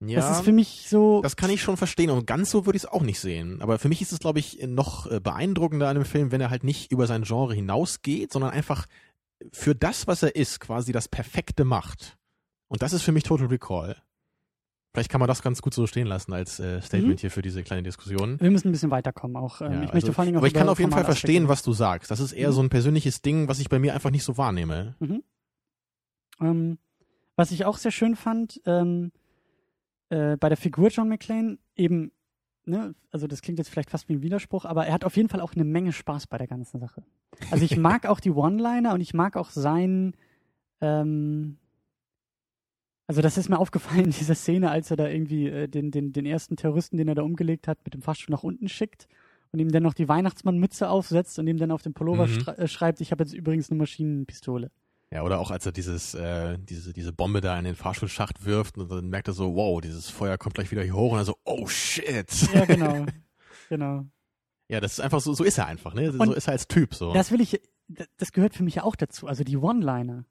Ja, das ist für mich so. Das kann ich schon verstehen und ganz so würde ich es auch nicht sehen. Aber für mich ist es, glaube ich, noch äh, beeindruckender an einem Film, wenn er halt nicht über sein Genre hinausgeht, sondern einfach für das, was er ist, quasi das Perfekte macht. Und das ist für mich Total Recall. Vielleicht kann man das ganz gut so stehen lassen als äh, Statement mhm. hier für diese kleine Diskussion. Wir müssen ein bisschen weiterkommen auch. Ähm, ja, ich möchte also, vor allen Dingen aber ich kann auf jeden Fall verstehen, was du sagst. Das ist eher mhm. so ein persönliches Ding, was ich bei mir einfach nicht so wahrnehme. Mhm. Ähm, was ich auch sehr schön fand, ähm, äh, bei der Figur John McClane eben, ne, also das klingt jetzt vielleicht fast wie ein Widerspruch, aber er hat auf jeden Fall auch eine Menge Spaß bei der ganzen Sache. Also ich mag auch die One-Liner und ich mag auch sein, ähm, also das ist mir aufgefallen in dieser Szene, als er da irgendwie äh, den, den, den ersten Terroristen, den er da umgelegt hat, mit dem Fahrstuhl nach unten schickt und ihm dann noch die Weihnachtsmannmütze aufsetzt und ihm dann auf dem Pullover mhm. äh, schreibt, ich habe jetzt übrigens eine Maschinenpistole. Ja, oder auch als er dieses, äh, diese, diese Bombe da in den Fahrstuhlschacht wirft und dann merkt er so, wow, dieses Feuer kommt gleich wieder hier hoch und er so, oh shit. Ja, genau. genau. Ja, das ist einfach so, so ist er einfach, ne? So ist er als Typ, so. Das will ich, das gehört für mich ja auch dazu. Also die One-Liner.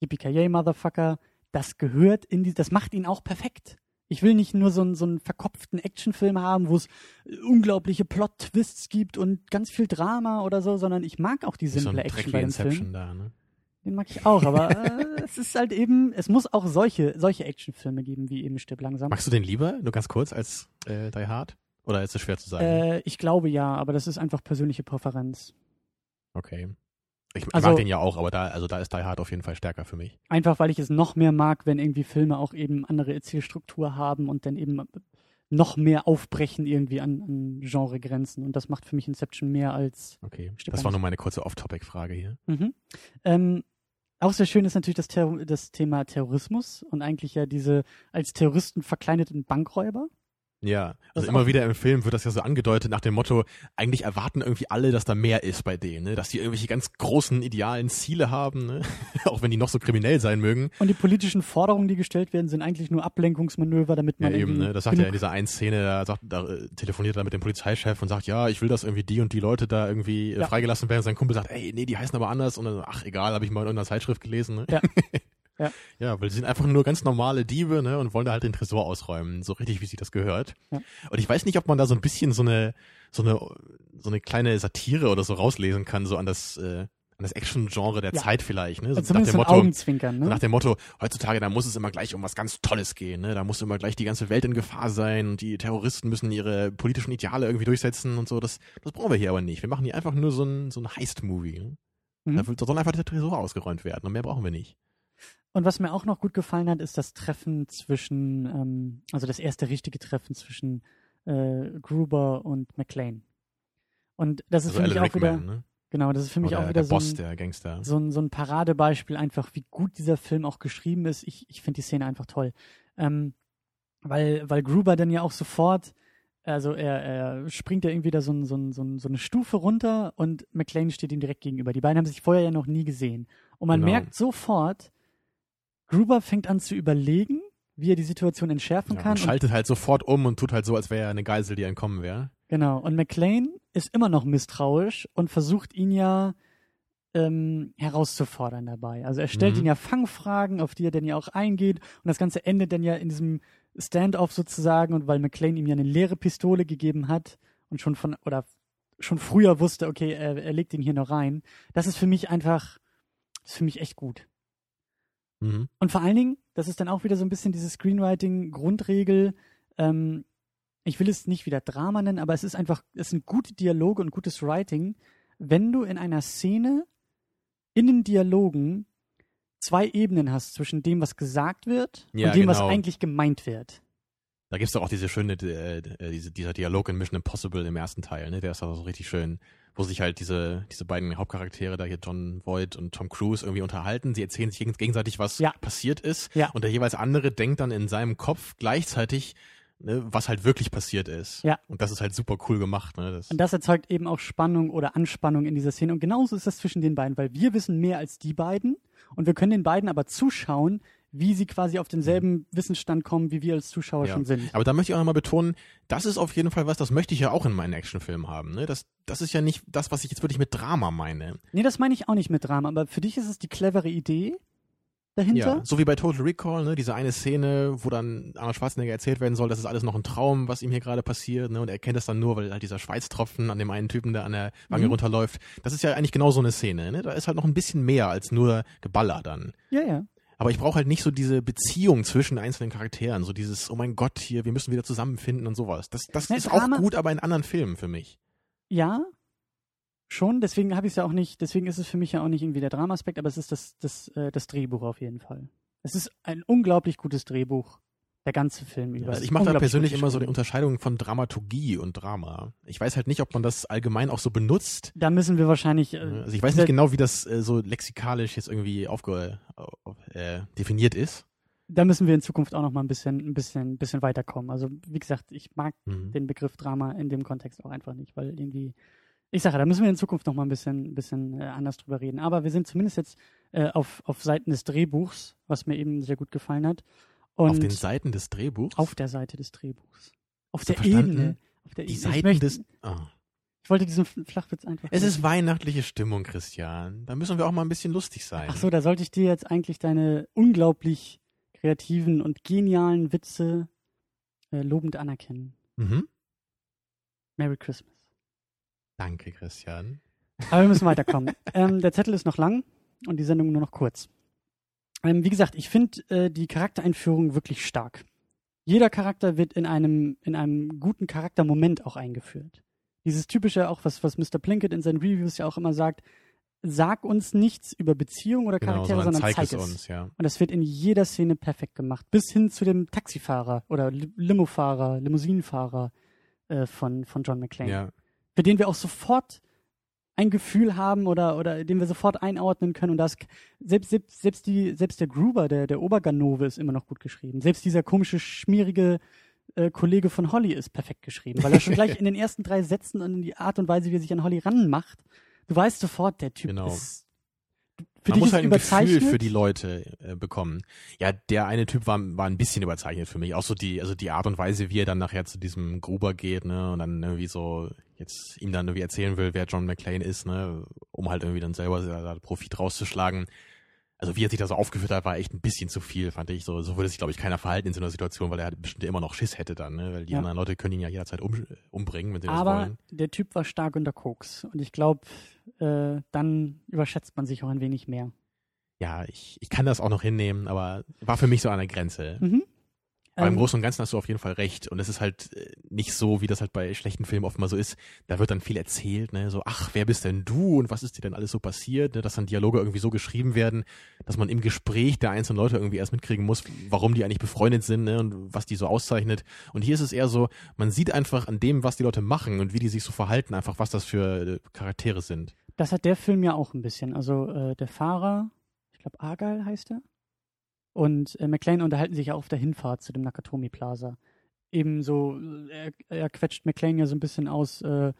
Yippie Motherfucker, das gehört in die, das macht ihn auch perfekt. Ich will nicht nur so einen, so einen verkopften Actionfilm haben, wo es unglaubliche Plot-Twists gibt und ganz viel Drama oder so, sondern ich mag auch die simple so Action bei dem Film. Da, ne? Den mag ich auch, aber äh, es ist halt eben, es muss auch solche, solche Actionfilme geben, wie eben Stirb langsam. Magst du den lieber, nur ganz kurz, als äh, Die Hard? Oder ist es schwer zu sagen? Äh, ich glaube ja, aber das ist einfach persönliche Präferenz. Okay. Ich also, mag den ja auch, aber da, also da ist Die Hard auf jeden Fall stärker für mich. Einfach, weil ich es noch mehr mag, wenn irgendwie Filme auch eben andere Erzählstruktur haben und dann eben noch mehr aufbrechen irgendwie an, an Genregrenzen. Und das macht für mich Inception mehr als. Okay, das war nur meine kurze Off-Topic-Frage hier. Mhm. Ähm, auch sehr schön ist natürlich das, Terror das Thema Terrorismus und eigentlich ja diese als Terroristen verkleideten Bankräuber. Ja, also immer wieder im Film wird das ja so angedeutet nach dem Motto, eigentlich erwarten irgendwie alle, dass da mehr ist bei denen, ne? dass die irgendwelche ganz großen idealen Ziele haben, ne? auch wenn die noch so kriminell sein mögen. Und die politischen Forderungen, die gestellt werden, sind eigentlich nur Ablenkungsmanöver, damit man ja, eben, ne? das sagt er in dieser einen Szene, da, sagt, da äh, telefoniert er mit dem Polizeichef und sagt, ja, ich will, dass irgendwie die und die Leute da irgendwie äh, ja. freigelassen werden. Sein Kumpel sagt, ey, nee, die heißen aber anders und dann, ach egal, habe ich mal in irgendeiner Zeitschrift gelesen. Ne? Ja. Ja. ja, weil sie sind einfach nur ganz normale Diebe, ne, und wollen da halt den Tresor ausräumen, so richtig, wie sich das gehört. Ja. Und ich weiß nicht, ob man da so ein bisschen so eine, so eine, so eine kleine Satire oder so rauslesen kann, so an das, äh, an das Action-Genre der ja. Zeit vielleicht, ne? So also nach dem Motto, Augenzwinkern, ne? nach dem Motto, heutzutage, da muss es immer gleich um was ganz Tolles gehen, ne? Da muss immer gleich die ganze Welt in Gefahr sein und die Terroristen müssen ihre politischen Ideale irgendwie durchsetzen und so. Das, das brauchen wir hier aber nicht. Wir machen hier einfach nur so ein, so ein Heist-Movie. Ne? Mhm. Da soll einfach der Tresor ausgeräumt werden und mehr brauchen wir nicht. Und was mir auch noch gut gefallen hat, ist das Treffen zwischen, ähm, also das erste richtige Treffen zwischen äh, Gruber und McLean. Und das ist also für mich auch wieder, ne? genau, das ist für mich Oder auch wieder so, Boss, ein, so, ein, so ein Paradebeispiel einfach, wie gut dieser Film auch geschrieben ist. Ich, ich finde die Szene einfach toll. Ähm, weil, weil Gruber dann ja auch sofort Also er, er springt ja irgendwie da so, ein, so, ein, so, ein, so eine Stufe runter und McLean steht ihm direkt gegenüber. Die beiden haben sich vorher ja noch nie gesehen. Und man Genau. merkt sofort, Gruber fängt an zu überlegen, wie er die Situation entschärfen Ja, kann. und schaltet halt sofort um und tut halt so, als wäre er eine Geisel, die entkommen wäre. Genau. Und McLean ist immer noch misstrauisch und versucht ihn ja ähm, herauszufordern dabei. Also er stellt Mhm. ihn ja Fangfragen, auf die er dann ja auch eingeht. Und das Ganze endet dann ja in diesem Standoff sozusagen. Und weil McLean ihm ja eine leere Pistole gegeben hat und schon von, oder schon früher wusste, okay, er, er legt ihn hier noch rein. Das ist für mich einfach, ist für mich echt gut. Mhm. Und vor allen Dingen, das ist dann auch wieder so ein bisschen diese Screenwriting-Grundregel. Ähm, ich will es nicht wieder Drama nennen, aber es ist einfach, es sind gute Dialoge und gutes Writing, wenn du in einer Szene in den Dialogen zwei Ebenen hast zwischen dem, was gesagt wird Ja, und dem, was genau. eigentlich gemeint wird. Da gibt's doch auch diese schöne, äh, äh, diese, dieser Dialog in Mission Impossible im ersten Teil, ne? Der ist doch so richtig schön, wo sich halt diese, diese beiden Hauptcharaktere, da hier John Voight und Tom Cruise irgendwie unterhalten. Sie erzählen sich geg- gegenseitig, was Ja. passiert ist. Ja. Und der jeweils andere denkt dann in seinem Kopf gleichzeitig, ne, was halt wirklich passiert ist. Ja. Und das ist halt super cool gemacht, ne? Das, Und das erzeugt eben auch Spannung oder Anspannung in dieser Szene. Und genauso ist das zwischen den beiden, weil wir wissen mehr als die beiden und wir können den beiden aber zuschauen, wie sie quasi auf denselben Wissensstand kommen, wie wir als Zuschauer Ja. schon sind. Aber da möchte ich auch nochmal betonen, das ist auf jeden Fall was, das möchte ich ja auch in meinen Actionfilmen haben. Ne? Das, das ist ja nicht das, was ich jetzt wirklich mit Drama meine. Nee, das meine ich auch nicht mit Drama, aber für dich ist es die clevere Idee dahinter. Ja, so wie bei Total Recall, ne, diese eine Szene, wo dann Arnold Schwarzenegger erzählt werden soll, das ist alles noch ein Traum, was ihm hier gerade passiert, ne, und er erkennt das dann nur, weil halt dieser Schweißtropfen an dem einen Typen, der an der Wange Mhm. runterläuft. Das ist ja eigentlich genau so eine Szene, ne? Da ist halt noch ein bisschen mehr als nur Geballer dann. Ja, ja. Aber ich brauche halt nicht so diese Beziehung zwischen einzelnen Charakteren, so dieses, oh mein Gott, hier, wir müssen wieder zusammenfinden und sowas. Das, das Ne, ist Drama- auch gut, aber in anderen Filmen für mich. Ja, schon. Deswegen habe ich es ja auch nicht, deswegen ist es für mich ja auch nicht irgendwie der Drama-Aspekt, aber es ist das, das, äh, das Drehbuch auf jeden Fall. Es ist ein unglaublich gutes Drehbuch. Der ganze Film über. Also ich mache da persönlich immer so die geschrieben. Unterscheidung von Dramaturgie und Drama. Ich weiß halt nicht, ob man das allgemein auch so benutzt. Da müssen wir wahrscheinlich. Äh, Also ich weiß nicht genau, wie das äh, so lexikalisch jetzt irgendwie aufge äh, definiert ist. Da müssen wir in Zukunft auch noch mal ein bisschen, ein bisschen, ein bisschen weiterkommen. Also wie gesagt, ich mag Mhm. den Begriff Drama in dem Kontext auch einfach nicht, weil irgendwie, ich sage, da müssen wir in Zukunft noch mal ein bisschen, bisschen äh, anders drüber reden. Aber wir sind zumindest jetzt äh, auf, auf Seiten des Drehbuchs, was mir eben sehr gut gefallen hat. Und Auf den Seiten des Drehbuchs. auf der Seite des Drehbuchs. Auf Hast der? Ebene. Auf der die Ebene. Seiten möchte, des. Ah. Ich wollte diesen Flachwitz einfach. Es ist weihnachtliche Stimmung, Christian. Da müssen wir auch mal ein bisschen lustig sein. Ach so, da sollte ich dir jetzt eigentlich deine unglaublich kreativen und genialen Witze äh, lobend anerkennen. Mhm. Merry Christmas. Danke, Christian. Aber wir müssen weiterkommen. ähm, der Zettel ist noch lang und die Sendung nur noch kurz. Ähm, wie gesagt, ich finde äh, die Charaktereinführung wirklich stark. Jeder Charakter wird in einem, in einem guten Charaktermoment auch eingeführt. Dieses typische, auch was, was Mr. Plinkett in seinen Reviews ja auch immer sagt, sag uns nichts über Beziehungen oder Genau, Charaktere, sondern sondern zeig zeig, es uns, ja. Und das wird in jeder Szene perfekt gemacht. Bis hin zu dem Taxifahrer oder Li- Limofahrer, Limousinenfahrer äh, von, von John McClane Ja. für den wir auch sofort ein Gefühl haben oder, oder den wir sofort einordnen können. Und das selbst, selbst, selbst, die, selbst der Gruber, der, der Oberganove, ist immer noch gut geschrieben. Selbst dieser komische, schmierige äh, Kollege von Holly ist perfekt geschrieben, weil er schon gleich in den ersten drei Sätzen und in die Art und Weise, wie er sich an Holly ranmacht, du weißt sofort, der Typ Genau. ist. Für Man muss halt ein. Gefühl für die Leute äh, bekommen. Ja, der eine Typ war, war ein bisschen überzeichnet für mich. Auch so die, also die Art und Weise, wie er dann nachher zu diesem Gruber geht, ne, und dann irgendwie so jetzt ihm dann irgendwie erzählen will, wer John McClane ist, ne, um halt irgendwie dann selber da Profit rauszuschlagen. Also wie er sich da so aufgeführt hat, war echt ein bisschen zu viel, fand ich. So, so würde sich, glaube ich, keiner verhalten in so einer Situation, weil er halt bestimmt immer noch Schiss hätte dann, ne? Weil die Ja. anderen Leute können ihn ja jederzeit um, umbringen, wenn sie das Aber wollen. der Typ war stark unter Koks. Und ich glaube, äh, dann überschätzt man sich auch ein wenig mehr. Ja, ich, ich kann das auch noch hinnehmen, aber war für mich so an der Grenze. Mhm. Aber im Ähm, Großen und Ganzen hast du auf jeden Fall recht. Und es ist halt äh, nicht so, wie das halt bei schlechten Filmen oft mal so ist. Da wird dann viel erzählt, ne? So, ach, wer bist denn du und was ist dir denn alles so passiert? Ne? Dass dann Dialoge irgendwie so geschrieben werden, dass man im Gespräch der einzelnen Leute irgendwie erst mitkriegen muss, warum die eigentlich befreundet sind ne? und was die so auszeichnet. Und hier ist es eher so, man sieht einfach an dem, was die Leute machen und wie die sich so verhalten, einfach, was das für äh, Charaktere sind. Das hat der Film ja auch ein bisschen. Also äh, der Fahrer, ich glaube Argyle heißt er, und äh, McLean unterhalten sich ja auf der Hinfahrt zu dem Nakatomi Plaza. eben so, er, er quetscht McLean ja so ein bisschen aus, äh,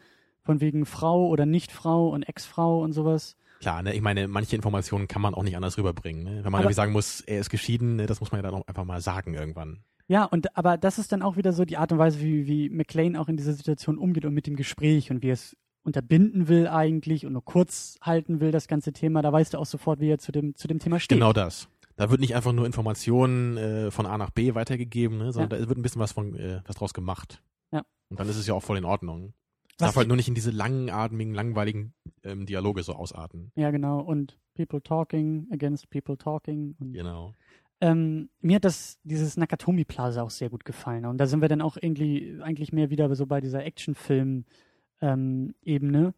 von wegen Frau oder Nicht-Frau und Ex-Frau und sowas. Klar, ne, ich meine, manche Informationen kann man auch nicht anders rüberbringen. Ne? Wenn man Aber- irgendwie sagen muss, er ist geschieden, ne, das muss man ja dann auch einfach mal sagen irgendwann. Ja, und aber das ist dann auch wieder so die Art und Weise, wie, wie McLean auch in dieser Situation umgeht und mit dem Gespräch und wie er es unterbinden will eigentlich und nur kurz halten will, das ganze Thema. Da weißt du auch sofort, wie er zu dem, zu dem Thema steht. Genau das. Da wird nicht einfach nur Informationen äh, von A nach B weitergegeben, ne, sondern da wird ein bisschen was von äh, was draus gemacht. Ja. Und dann ist es ja auch voll in Ordnung. Es darf halt nur nicht in diese langatmigen, langweiligen ähm, Dialoge so ausarten. Ja, genau. Und People Talking against People Talking. Und, Genau. ähm, mir hat das, dieses Nakatomi Plaza auch sehr gut gefallen. Und da sind wir dann auch irgendwie, eigentlich mehr wieder so bei dieser Actionfilm-Ebene,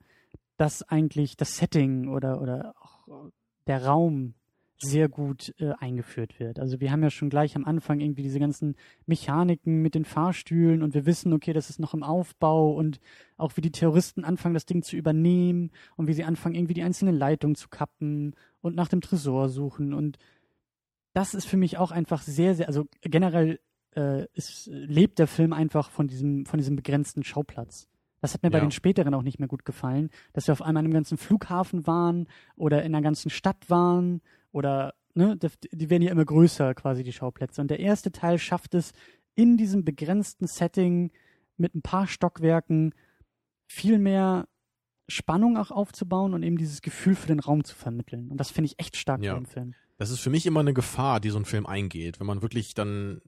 dass eigentlich das Setting oder, oder auch der Raum sehr gut äh, eingeführt wird. Also wir haben ja schon gleich am Anfang irgendwie diese ganzen Mechaniken mit den Fahrstühlen und wir wissen, okay, das ist noch im Aufbau und auch wie die Terroristen anfangen, das Ding zu übernehmen und wie sie anfangen, irgendwie die einzelnen Leitungen zu kappen und nach dem Tresor suchen und das ist für mich auch einfach sehr, sehr, also generell äh, ist, lebt der Film einfach von diesem, von diesem begrenzten Schauplatz. Das hat mir bei Ja. den späteren auch nicht mehr gut gefallen, dass wir auf einmal in einem ganzen Flughafen waren oder in einer ganzen Stadt waren oder, ne, die werden ja immer größer quasi, die Schauplätze. Und der erste Teil schafft es, in diesem begrenzten Setting mit ein paar Stockwerken viel mehr Spannung auch aufzubauen und eben dieses Gefühl für den Raum zu vermitteln. Und das finde ich echt stark Ja. bei dem Film. Das ist für mich immer eine Gefahr, die so ein Film eingeht, wenn man wirklich dann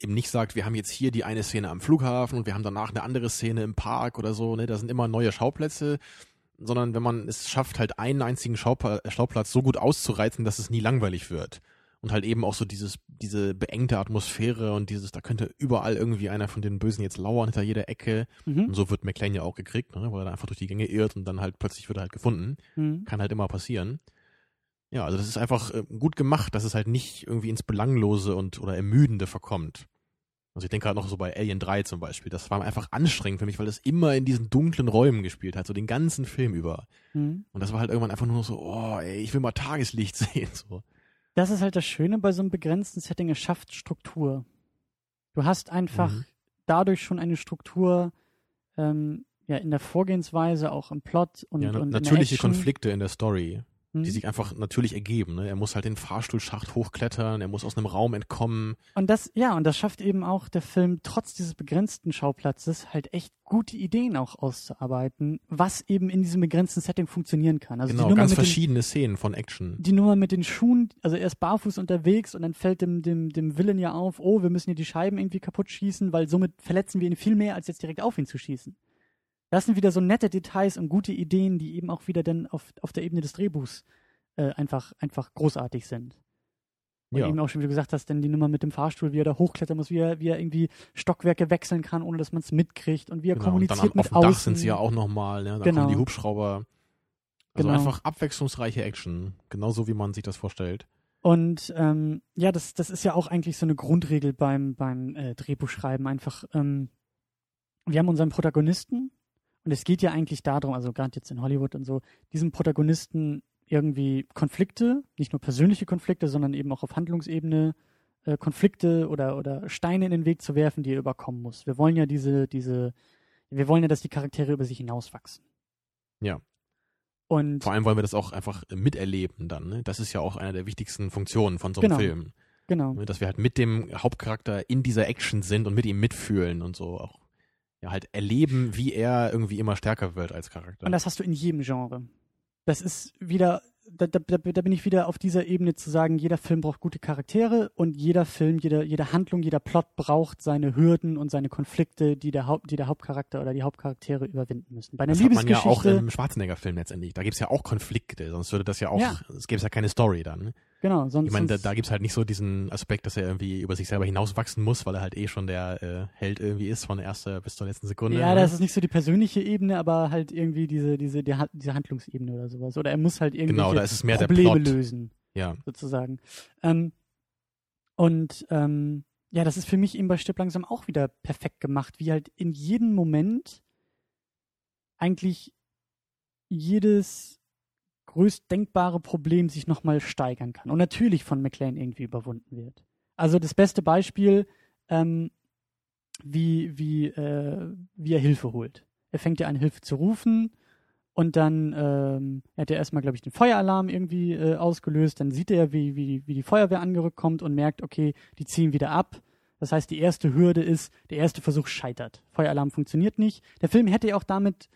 eben nicht sagt, wir haben jetzt hier die eine Szene am Flughafen und wir haben danach eine andere Szene im Park oder so, ne, da sind immer neue Schauplätze, sondern wenn man es schafft, halt einen einzigen Schauplatz so gut auszureizen, dass es nie langweilig wird. Und halt eben auch so dieses, diese beengte Atmosphäre und dieses, da könnte überall irgendwie einer von den Bösen jetzt lauern hinter jeder Ecke. Mhm. Und so wird McLean ja auch gekriegt, ne, weil er dann einfach durch die Gänge irrt und dann halt plötzlich wird er halt gefunden. Mhm. Kann halt immer passieren. Ja, also das ist einfach äh, gut gemacht, dass es halt nicht irgendwie ins Belanglose und oder Ermüdende verkommt. Also ich denke gerade noch so bei Alien 3 zum Beispiel. Das war einfach anstrengend für mich, weil das immer in diesen dunklen Räumen gespielt hat, so den ganzen Film über. Mhm. Und das war halt irgendwann einfach nur so, oh, ey, ich will mal Tageslicht sehen. So. Das ist halt das Schöne bei so einem begrenzten Setting, es schafft Struktur. Du hast einfach Mhm. dadurch schon eine Struktur ähm, ja, in der Vorgehensweise, auch im Plot und, ja, und in der natürliche Action. Konflikte in der Story, Mhm. die sich einfach natürlich ergeben. Ne? Er muss halt den Fahrstuhlschacht hochklettern, er muss aus einem Raum entkommen. Und das, ja, und das schafft eben auch der Film, trotz dieses begrenzten Schauplatzes, halt echt gute Ideen auch auszuarbeiten, was eben in diesem begrenzten Setting funktionieren kann. Also genau, die Nummer ganz mit den, verschiedene Szenen von Action. die Nummer mit den Schuhen, also er ist barfuß unterwegs und dann fällt dem, dem, dem Willen ja auf, oh, wir müssen hier die Scheiben irgendwie kaputt schießen, weil somit verletzen wir ihn viel mehr, als jetzt direkt auf ihn zu schießen. Das sind wieder so nette Details und gute Ideen, die eben auch wieder dann auf, auf der Ebene des Drehbuchs äh, einfach, einfach großartig sind. Und Ja. eben auch schon, wie du gesagt hast, denn die Nummer mit dem Fahrstuhl, wie er da hochklettern muss, wie er, wie er irgendwie Stockwerke wechseln kann, ohne dass man es mitkriegt und wie er Genau, und kommuniziert dann am, mit auf dem Dach sind sie ja auch nochmal, ne? Dann Genau. kommen die Hubschrauber. Also Genau. einfach abwechslungsreiche Action. Genauso wie man sich das vorstellt. Und ähm, ja, das, das ist ja auch eigentlich so eine Grundregel beim, beim äh, Drehbuchschreiben. Einfach, ähm, wir haben unseren Protagonisten und es geht ja eigentlich darum, also gerade jetzt in Hollywood und so, diesem Protagonisten irgendwie Konflikte, nicht nur persönliche Konflikte, sondern eben auch auf Handlungsebene äh, Konflikte oder, oder Steine in den Weg zu werfen, die er überkommen muss. Wir wollen ja diese, diese, wir wollen ja, dass die Charaktere über sich hinauswachsen. Ja. Und Vor allem wollen wir das auch einfach miterleben dann. Ne? Das ist ja auch eine der wichtigsten Funktionen von so einem Genau. Film. genau. Dass wir halt mit dem Hauptcharakter in dieser Action sind und mit ihm mitfühlen und so auch ja halt erleben, wie er irgendwie immer stärker wird als Charakter. Und das hast du in jedem Genre. Das ist wieder, da, da, da bin ich wieder auf dieser Ebene zu sagen, jeder Film braucht gute Charaktere und jeder Film, jede, jede Handlung, jeder Plot braucht seine Hürden und seine Konflikte, die der, Haupt, die der Hauptcharakter oder die Hauptcharaktere überwinden müssen. Bei einer das hat man ja Liebesgeschichte, auch im Schwarzenegger-Film letztendlich. Da gibt's ja auch Konflikte, sonst würde das ja auch, Ja. es gäbe ja keine Story dann. Genau, sonst, Ich meine, da, da gibt's halt nicht so diesen Aspekt, dass er irgendwie über sich selber hinauswachsen muss, weil er halt eh schon der äh, Held irgendwie ist, von erster bis zur letzten Sekunde. ja, das ist nicht so die persönliche Ebene, aber halt irgendwie diese, diese, die, diese Handlungsebene oder sowas. Oder er muss halt irgendwie Genau, da ist es mehr der Probleme Plot. lösen. Ja, sozusagen. Ähm, und ähm, ja, das ist für mich eben bei Stipp langsam auch wieder perfekt gemacht, wie halt in jedem Moment eigentlich jedes größtdenkbare Problem sich nochmal steigern kann. Und natürlich von McLean irgendwie überwunden wird. Also das beste Beispiel, ähm, wie, wie, äh, wie er Hilfe holt. Er fängt ja an, Hilfe zu rufen und dann ähm, er hat er erstmal, glaube ich, den Feueralarm irgendwie äh, ausgelöst. Dann sieht er, wie, wie, wie die Feuerwehr angerückt kommt und merkt, okay, die ziehen wieder ab. Das heißt, die erste Hürde ist, der erste Versuch scheitert. Feueralarm funktioniert nicht. Der Film hätte ja auch damit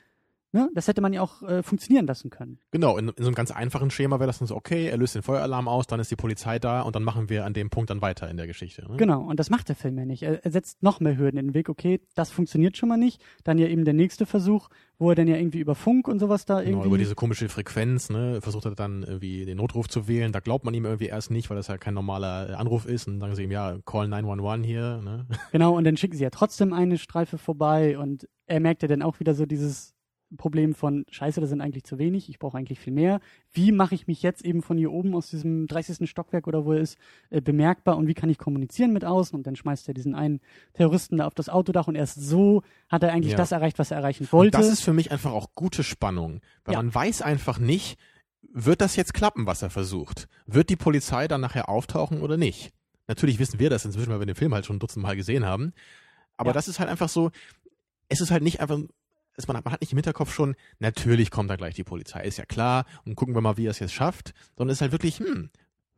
Ne? Das hätte man ja auch äh, funktionieren lassen können. Genau, in, in, so einem ganz einfachen Schema wäre das dann so, okay, er löst den Feueralarm aus, dann ist die Polizei da und dann machen wir an dem Punkt dann weiter in der Geschichte. Ne? Genau, und das macht der Film ja nicht. Er, er, setzt noch mehr Hürden in den Weg, okay, das funktioniert schon mal nicht. Dann ja eben der nächste Versuch, wo er dann ja irgendwie über Funk und sowas da irgendwie. Genau, über diese komische Frequenz, ne, versucht er dann irgendwie den Notruf zu wählen. Da glaubt man ihm irgendwie erst nicht, weil das ja kein normaler Anruf ist. Und dann sagen sie ihm, ja, call 911 hier. Ne? Genau, und dann schicken sie ja trotzdem eine Streife vorbei und er merkt ja dann auch wieder so dieses Problem von, scheiße, das sind eigentlich zu wenig, ich brauche eigentlich viel mehr. Wie mache ich mich jetzt eben von hier oben aus diesem 30. Stockwerk oder wo er ist, äh, bemerkbar und wie kann ich kommunizieren mit außen? Und dann schmeißt er diesen einen Terroristen da auf das Autodach und erst so hat er eigentlich ja. das erreicht, was er erreichen wollte. Und das ist für mich einfach auch gute Spannung, weil ja. man weiß einfach nicht, wird das jetzt klappen, was er versucht? Wird die Polizei dann nachher auftauchen oder nicht? Natürlich wissen wir das inzwischen, weil wir den Film halt schon ein Dutzend Mal gesehen haben. Aber ja. das ist halt einfach so, es ist halt nicht einfach ist man, man hat nicht im Hinterkopf schon, natürlich kommt da gleich die Polizei, ist ja klar, und gucken wir mal, wie er es jetzt schafft, sondern ist halt wirklich, hm,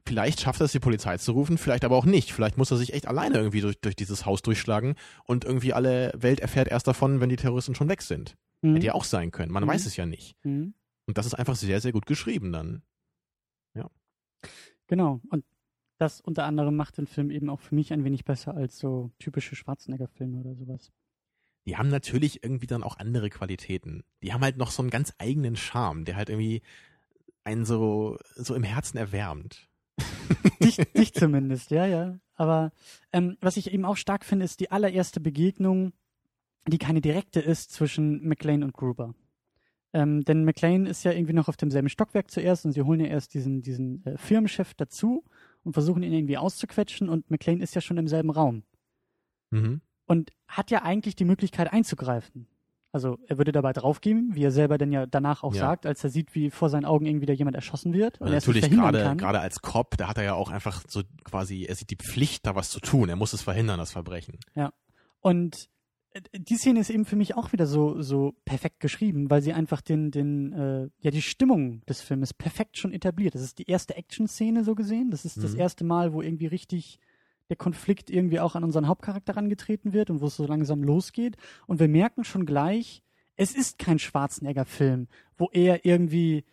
vielleicht schafft er es, die Polizei zu rufen, vielleicht aber auch nicht. Vielleicht muss er sich echt alleine irgendwie durch, durch dieses Haus durchschlagen und irgendwie alle Welt erfährt erst davon, wenn die Terroristen schon weg sind. Mhm. Hätte ja auch sein können. Man mhm. weiß es ja nicht. Mhm. Und das ist einfach sehr, sehr gut geschrieben dann. Ja. Genau. Und das unter anderem macht den Film eben auch für mich ein wenig besser als so typische Schwarzenegger-Filme oder sowas die haben natürlich irgendwie dann auch andere Qualitäten. Die haben halt noch so einen ganz eigenen Charme, der halt irgendwie einen so, so im Herzen erwärmt. dich, dich zumindest, ja, ja. Aber ähm, was ich eben auch stark finde, ist die allererste Begegnung, die keine direkte ist zwischen McLean und Gruber. Ähm, denn McLean ist ja irgendwie noch auf demselben Stockwerk zuerst und sie holen ja erst diesen, diesen äh, Firmenchef dazu und versuchen ihn irgendwie auszuquetschen und McLean ist ja schon im selben Raum. Mhm und hat ja eigentlich die Möglichkeit einzugreifen. Also er würde dabei draufgehen, wie er selber denn ja danach auch ja. sagt, als er sieht, wie vor seinen Augen irgendwie da jemand erschossen wird. Und, und natürlich gerade gerade als Cop, da hat er ja auch einfach so quasi, er sieht die Pflicht, da was zu tun. Er muss es verhindern, das Verbrechen. Ja. Und äh, die Szene ist eben für mich auch wieder so so perfekt geschrieben, weil sie einfach den den äh, ja die Stimmung des Filmes perfekt schon etabliert. Das ist die erste Action-Szene so gesehen. Das ist mhm. das erste Mal, wo irgendwie richtig der Konflikt irgendwie auch an unseren Hauptcharakter angetreten wird und wo es so langsam losgeht. Und wir merken schon gleich, es ist kein Schwarzenegger-Film, wo er irgendwie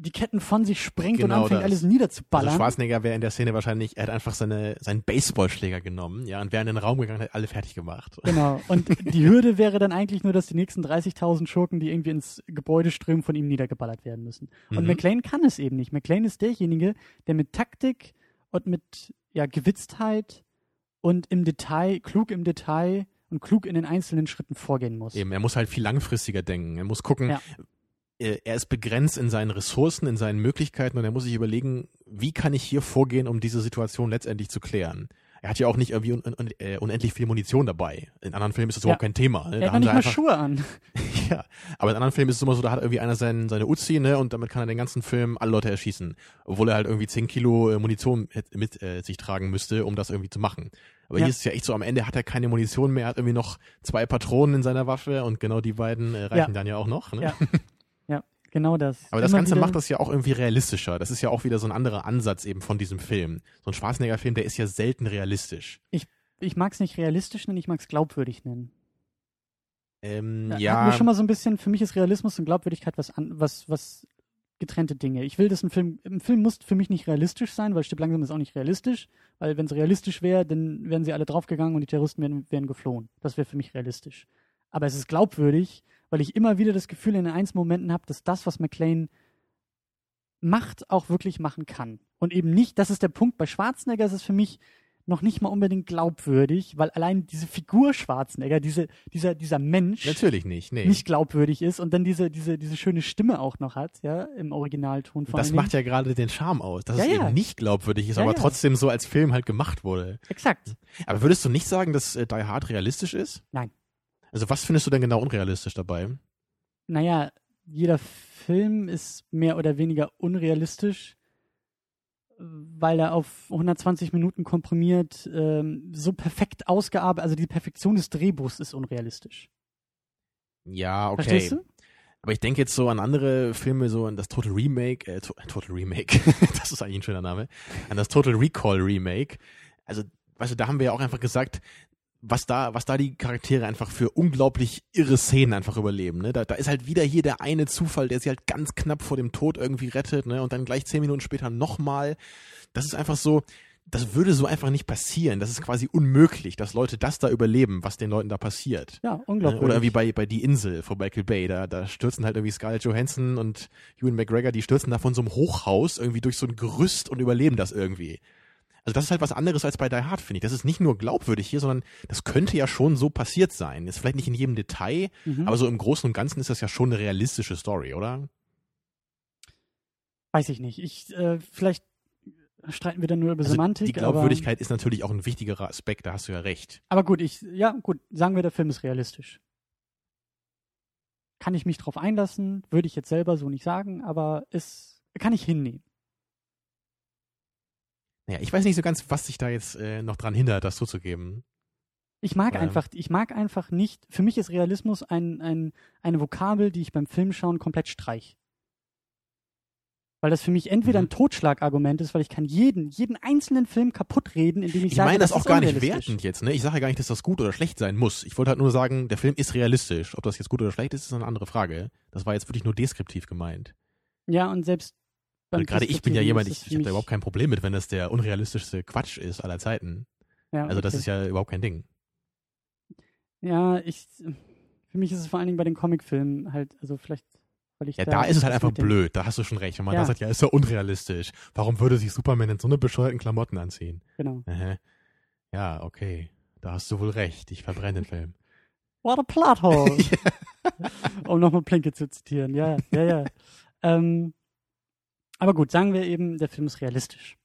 die Ketten von sich sprengt genau und anfängt, das. alles niederzuballern. Also Schwarzenegger wäre in der Szene wahrscheinlich, er hat einfach seine, seinen Baseballschläger genommen, ja, und wäre in den Raum gegangen, hat alle fertig gemacht. Genau. Und die Hürde wäre dann eigentlich nur, dass die nächsten 30.000 Schurken, die irgendwie ins Gebäude strömen, von ihm niedergeballert werden müssen. Und mhm. McLean kann es eben nicht. McLean ist derjenige, der mit Taktik und mit ja, Gewitztheit und im Detail, klug im Detail und klug in den einzelnen Schritten vorgehen muss. Eben, er muss halt viel langfristiger denken. Er muss gucken, ja. er ist begrenzt in seinen Ressourcen, in seinen Möglichkeiten und er muss sich überlegen, wie kann ich hier vorgehen, um diese Situation letztendlich zu klären er hat ja auch nicht irgendwie un un äh, unendlich viel Munition dabei. In anderen Filmen ist das ja. überhaupt kein Thema. Ne? Er hat nicht mal Schuhe an. ja, aber in anderen Filmen ist es immer so, da hat irgendwie einer sein, seine Uzi, ne, und damit kann er den ganzen Film alle Leute erschießen. Obwohl er halt irgendwie 10 Kilo äh, Munition mit äh, sich tragen müsste, um das irgendwie zu machen. Aber ja. hier ist es ja echt so, am Ende hat er keine Munition mehr, er hat irgendwie noch zwei Patronen in seiner Waffe und genau die beiden äh, reichen ja. dann ja auch noch. Ne? Ja. ja. Genau das. Aber das Ganze macht das ja auch irgendwie realistischer. Das ist ja auch wieder so ein anderer Ansatz eben von diesem Film. So ein Schwarzenegger-Film, der ist ja selten realistisch. Ich, ich mag es nicht realistisch nennen, ich mag es glaubwürdig nennen. Ähm, ja. Hatten wir schon mal so ein bisschen, für mich ist Realismus und Glaubwürdigkeit was, an, was, was getrennte Dinge. Ich will, dass ein Film, ein Film muss für mich nicht realistisch sein, weil Stipp langsam ist auch nicht realistisch, weil wenn es realistisch wäre, dann wären sie alle draufgegangen und die Terroristen wären, wären geflohen. Das wäre für mich realistisch. Aber es ist glaubwürdig, weil ich immer wieder das Gefühl in den einzelnen Momenten habe, dass das, was McLean macht, auch wirklich machen kann. Und eben nicht, das ist der Punkt, bei Schwarzenegger ist es für mich noch nicht mal unbedingt glaubwürdig, weil allein diese Figur Schwarzenegger, diese, dieser, dieser Mensch natürlich nicht, nee. nicht glaubwürdig ist und dann diese, diese, diese schöne Stimme auch noch hat, ja, im Originalton von Das macht ja gerade den Charme aus, dass ja, es ja. eben nicht glaubwürdig ist, ja, aber trotzdem so als Film halt gemacht wurde. Exakt. Aber würdest du nicht sagen, dass äh, Die Hard realistisch ist? Nein. Also was findest du denn genau unrealistisch dabei? Naja, jeder Film ist mehr oder weniger unrealistisch, weil er auf 120 Minuten komprimiert ähm, so perfekt ausgearbeitet, also die Perfektion des Drehbuchs ist unrealistisch. Ja, okay. Verstehst du? Aber ich denke jetzt so an andere Filme, so an das Total Remake, äh, to Total Remake, das ist eigentlich ein schöner Name, an das Total Recall Remake. Also, weißt du, da haben wir ja auch einfach gesagt, was da, was da die Charaktere einfach für unglaublich irre Szenen einfach überleben. Ne? Da, da ist halt wieder hier der eine Zufall, der sie halt ganz knapp vor dem Tod irgendwie rettet, ne? Und dann gleich zehn Minuten später nochmal. Das ist einfach so, das würde so einfach nicht passieren. Das ist quasi unmöglich, dass Leute das da überleben, was den Leuten da passiert. Ja, unglaublich. Oder wie bei, bei Die Insel von Michael Bay, da, da stürzen halt irgendwie Scarlett Johansson und Ewan McGregor, die stürzen da von so einem Hochhaus irgendwie durch so ein Gerüst und überleben das irgendwie. Also das ist halt was anderes als bei Die Hard, finde ich. Das ist nicht nur glaubwürdig hier, sondern das könnte ja schon so passiert sein. Ist vielleicht nicht in jedem Detail, Mhm. aber so im Großen und Ganzen ist das ja schon eine realistische Story, oder? Weiß ich nicht. Ich, äh, vielleicht streiten wir dann nur über Also Semantik. die Glaubwürdigkeit ist natürlich auch ein wichtigerer Aspekt, da hast du ja recht. Aber, aber gut, ich, ja, gut, sagen wir, der Film ist realistisch. Kann ich mich drauf einlassen? Würde ich jetzt selber so nicht sagen, aber es kann ich hinnehmen. Naja, ich weiß nicht so ganz, was sich da jetzt äh, noch dran hindert, das zuzugeben. Ich mag Ähm. einfach, ich mag einfach nicht, für mich ist Realismus ein, ein, eine Vokabel, die ich beim Filmschauen komplett streich. Weil das für mich entweder Mhm. ein Totschlagargument ist, weil ich kann jeden, jeden einzelnen Film kaputt reden, indem ich, Ich sage, meine das ist auch gar nicht wertend jetzt, ne? Ich sage ja gar nicht, dass das gut oder schlecht sein muss. Ich wollte halt nur sagen, der Film ist realistisch. Ob das jetzt gut oder schlecht ist, ist eine andere Frage. Das war jetzt wirklich nur deskriptiv gemeint. Ja, und selbst gerade ich bin ja jemand, ich, ich habe da überhaupt kein Problem mit, wenn das der unrealistischste Quatsch ist aller Zeiten. ja, Also das okay. ist ja überhaupt kein Ding. Ja, ich, für mich ist es vor allen Dingen bei den Comicfilmen halt, also vielleicht, weil ich Ja, da, da ist es halt einfach blöd. Da hast du schon recht. Wenn man Ja. da sagt, ja, ist ja unrealistisch. Warum würde sich Superman in so eine bescheuerten Klamotten anziehen? Genau. Aha. Ja, okay. Da hast du wohl recht. Ich verbrenne den Film. What a plot hole! um nochmal Plinke zu zitieren. Ja, ja, ja. ähm, aber gut, sagen wir eben, der Film ist realistisch.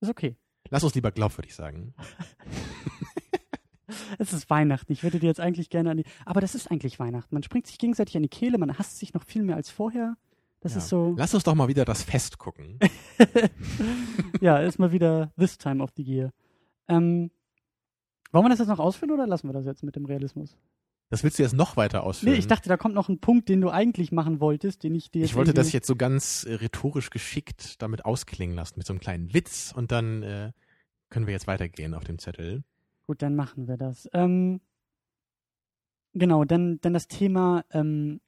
Ist okay. Lass uns lieber glaubwürdig sagen. Es ist Weihnachten. Ich würde dir jetzt eigentlich gerne an die. Aber das ist eigentlich Weihnachten. Man springt sich gegenseitig an die Kehle, man hasst sich noch viel mehr als vorher. Das Ja. ist so. Lass uns doch mal wieder das Fest gucken. ja, ist mal wieder this time of the year. Ähm, wollen wir das jetzt noch ausführen oder lassen wir das jetzt mit dem Realismus? Das willst du jetzt noch weiter ausführen? Nee, ich dachte, da kommt noch ein Punkt, den du eigentlich machen wolltest, den ich dir jetzt Ich wollte das jetzt so ganz äh, rhetorisch geschickt damit ausklingen lassen, mit so einem kleinen Witz und dann äh, können wir jetzt weitergehen auf dem Zettel. Gut, dann machen wir das. Ähm, genau, dann, dann das Thema ähm,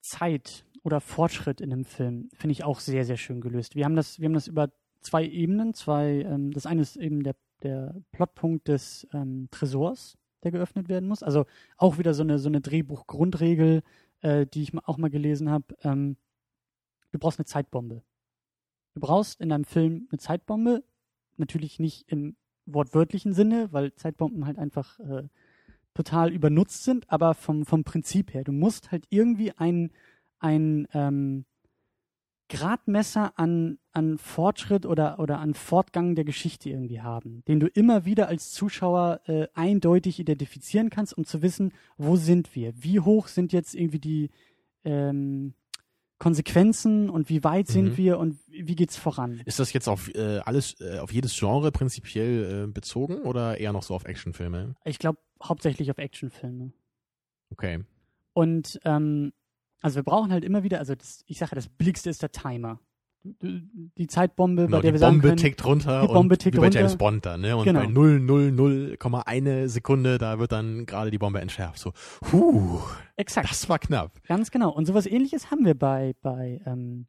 Zeit oder Fortschritt in einem Film finde ich auch sehr, sehr schön gelöst. Wir haben das, wir haben das über zwei Ebenen. Zwei, ähm, das eine ist eben der, der Plotpunkt des ähm, Tresors, der geöffnet werden muss. Also auch wieder so eine, so eine Drehbuch-Grundregel, äh, die ich auch mal gelesen habe. Ähm, du brauchst eine Zeitbombe. Du brauchst in einem Film eine Zeitbombe, natürlich nicht im wortwörtlichen Sinne, weil Zeitbomben halt einfach äh, total übernutzt sind, aber vom, vom Prinzip her. Du musst halt irgendwie ein, ein ähm, Gradmesser an, an Fortschritt oder, oder an Fortgang der Geschichte irgendwie haben, den du immer wieder als Zuschauer äh, eindeutig identifizieren kannst, um zu wissen, wo sind wir? Wie hoch sind jetzt irgendwie die ähm, Konsequenzen und wie weit Mhm. sind wir und wie geht's voran? Ist das jetzt auf äh, alles, äh, auf jedes Genre prinzipiell äh, bezogen oder eher noch so auf Actionfilme? Ich glaube hauptsächlich auf Actionfilme. Okay. Und ähm, also wir brauchen halt immer wieder, also das, ich sage, das Billigste ist der Timer. Die die Zeitbombe, Genau, bei der die wir sagen Bombe können, tickt runter die Bombe und tickt wie bei runter. James Bond da, ne? Und Genau. bei 0,001 Sekunde, da wird dann gerade die Bombe entschärft. So, huh, exakt, das war knapp. ganz genau. Und sowas ähnliches haben wir bei, bei, ähm,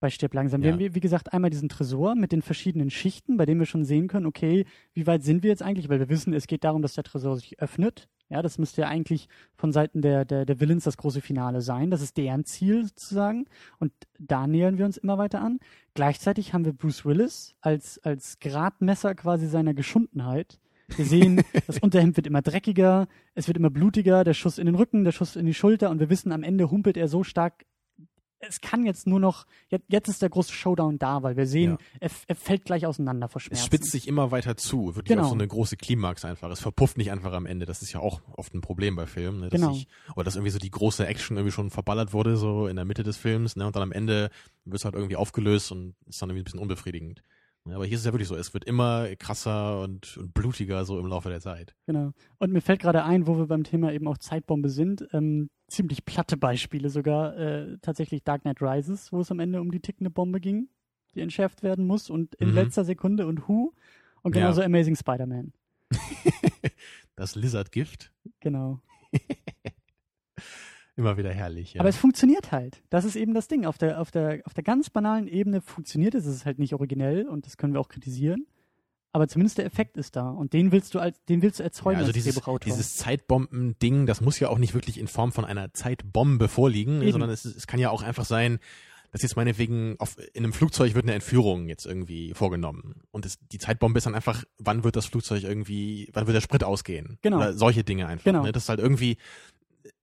bei Stirb langsam. Wir Ja. haben, wie gesagt, einmal diesen Tresor mit den verschiedenen Schichten, bei dem wir schon sehen können, okay, wie weit sind wir jetzt eigentlich? Weil wir wissen, es geht darum, dass der Tresor sich öffnet. Ja, das müsste ja eigentlich von Seiten der, der, der Villains das große Finale sein. Das ist deren Ziel sozusagen. Und da nähern wir uns immer weiter an. Gleichzeitig haben wir Bruce Willis als, als Gradmesser quasi seiner Geschundenheit. Wir sehen, das Unterhemd wird immer dreckiger, es wird immer blutiger, der Schuss in den Rücken, der Schuss in die Schulter und wir wissen, am Ende humpelt er so stark. Es kann jetzt nur noch, jetzt, jetzt ist der große Showdown da, weil wir sehen, Ja. er, er fällt gleich auseinander vor Es Schmerzen. spitzt sich immer weiter zu, wirklich Genau. auf so eine große Klimax einfach. Es verpufft nicht einfach am Ende. Das ist ja auch oft ein Problem bei Filmen, ne? dass Genau. sich, oder dass irgendwie so die große Action irgendwie schon verballert wurde, so in der Mitte des Films, ne? Und dann am Ende wird es halt irgendwie aufgelöst und ist dann irgendwie ein bisschen unbefriedigend. Aber hier ist es ja wirklich so, es wird immer krasser und, und blutiger so im Laufe der Zeit. Genau. Und mir fällt gerade ein, wo wir beim Thema eben auch Zeitbombe sind, ähm, ziemlich platte Beispiele sogar, äh, tatsächlich Dark Knight Rises, wo es am Ende um die tickende Bombe ging, die entschärft werden muss und in Mhm. letzter Sekunde und Who und Ja. genauso Amazing Spider-Man. das Lizard-Gift, Genau. immer wieder herrlich. Ja. Aber es funktioniert halt. Das ist eben das Ding. Auf der, auf der, auf der ganz banalen Ebene funktioniert es. Es ist halt nicht originell und das können wir auch kritisieren. Aber zumindest der Effekt ist da. Und den willst du als, den willst du erzeugen ja, also als dieses, dieses Zeitbomben-Ding, das muss ja auch nicht wirklich in Form von einer Zeitbombe vorliegen, Eben. sondern es, es kann ja auch einfach sein, dass jetzt meinetwegen auf, in einem Flugzeug wird eine Entführung jetzt irgendwie vorgenommen. Und es, die Zeitbombe ist dann einfach, wann wird das Flugzeug irgendwie, wann wird der Sprit ausgehen? Genau. Oder solche Dinge einfach. Genau. Ne? Das ist halt irgendwie,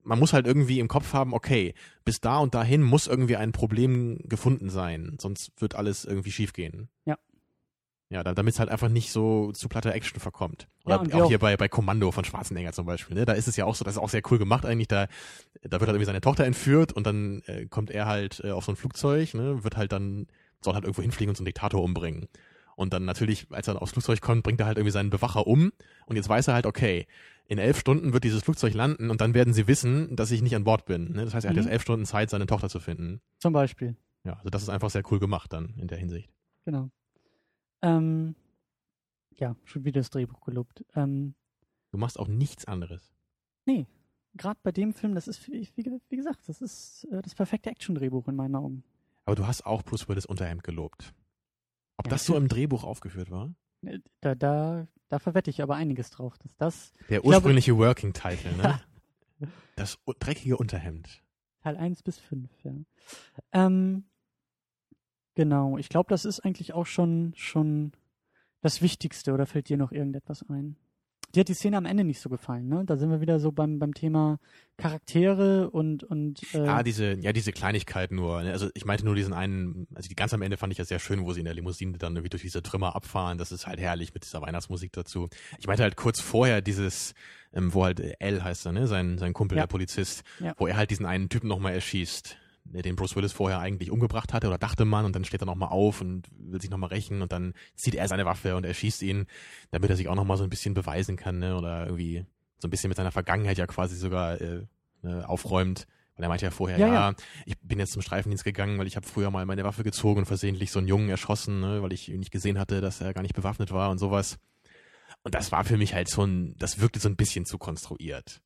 man muss halt irgendwie im Kopf haben, okay, bis da und dahin muss irgendwie ein Problem gefunden sein, sonst wird alles irgendwie schiefgehen. Ja. Ja, da- damit es halt einfach nicht so zu platter Action verkommt. Oder Ja, auch, auch- hier bei, bei Kommando von Schwarzenegger zum Beispiel. Ne? Da ist es ja auch so, das ist auch sehr cool gemacht eigentlich. Da, da wird halt irgendwie seine Tochter entführt und dann äh, kommt er halt äh, auf so ein Flugzeug, ne? wird halt dann, soll halt irgendwo hinfliegen und so einen Diktator umbringen. Und dann natürlich, als er dann aufs Flugzeug kommt, bringt er halt irgendwie seinen Bewacher um und jetzt weiß er halt, okay, in elf Stunden wird dieses Flugzeug landen und dann werden sie wissen, dass ich nicht an Bord bin. Ne? Das heißt, er hat Mhm. jetzt elf Stunden Zeit, seine Tochter zu finden. Zum Beispiel. Ja, also das ist einfach sehr cool gemacht dann in der Hinsicht. Genau. Ähm, ja, schon wieder das Drehbuch gelobt. Ähm, Du machst auch nichts anderes. nee, gerade bei dem Film, das ist, wie, wie wie gesagt, das ist äh, das perfekte Action-Drehbuch in meinen Augen. Aber du hast auch Bruce Willis Unterhemd gelobt. Ob Ja, das so im Drehbuch aufgeführt war? Äh, Da, da, da verwette ich aber einiges drauf, dass das Der glaube- ursprüngliche Working Title, ne? Das u- dreckige Unterhemd. Teil 1 bis 5, ja. Ähm, genau, ich glaube, das ist eigentlich auch schon, schon das Wichtigste, oder fällt dir noch irgendetwas ein? Dir hat die Szene am Ende nicht so gefallen, ne? Da sind wir wieder so beim, beim Thema Charaktere und, und äh, Ah, diese, ja, diese Kleinigkeit nur. Ne? Also ich meinte nur diesen einen, also die ganz am Ende fand ich ja sehr schön, wo sie in der Limousine dann irgendwie durch diese Trümmer abfahren. Das ist halt herrlich mit dieser Weihnachtsmusik dazu. Ich meinte halt kurz vorher dieses, ähm, wo halt L heißt er, ne? Sein, sein Kumpel, Ja. der Polizist, Ja. wo er halt diesen einen Typen nochmal erschießt, den Bruce Willis vorher eigentlich umgebracht hatte oder dachte man und dann steht er nochmal auf und will sich nochmal rächen und dann zieht er seine Waffe und erschießt ihn, damit er sich auch nochmal so ein bisschen beweisen kann, ne? Oder irgendwie so ein bisschen mit seiner Vergangenheit ja quasi sogar äh, ne, aufräumt. Weil er meinte ja vorher, Ja, ja, ja. ich bin jetzt zum Streifendienst gegangen, weil ich habe früher mal meine Waffe gezogen und versehentlich so einen Jungen erschossen, ne, weil ich nicht gesehen hatte, dass er gar nicht bewaffnet war und sowas. Und das war für mich halt so ein, das wirkte so ein bisschen zu konstruiert.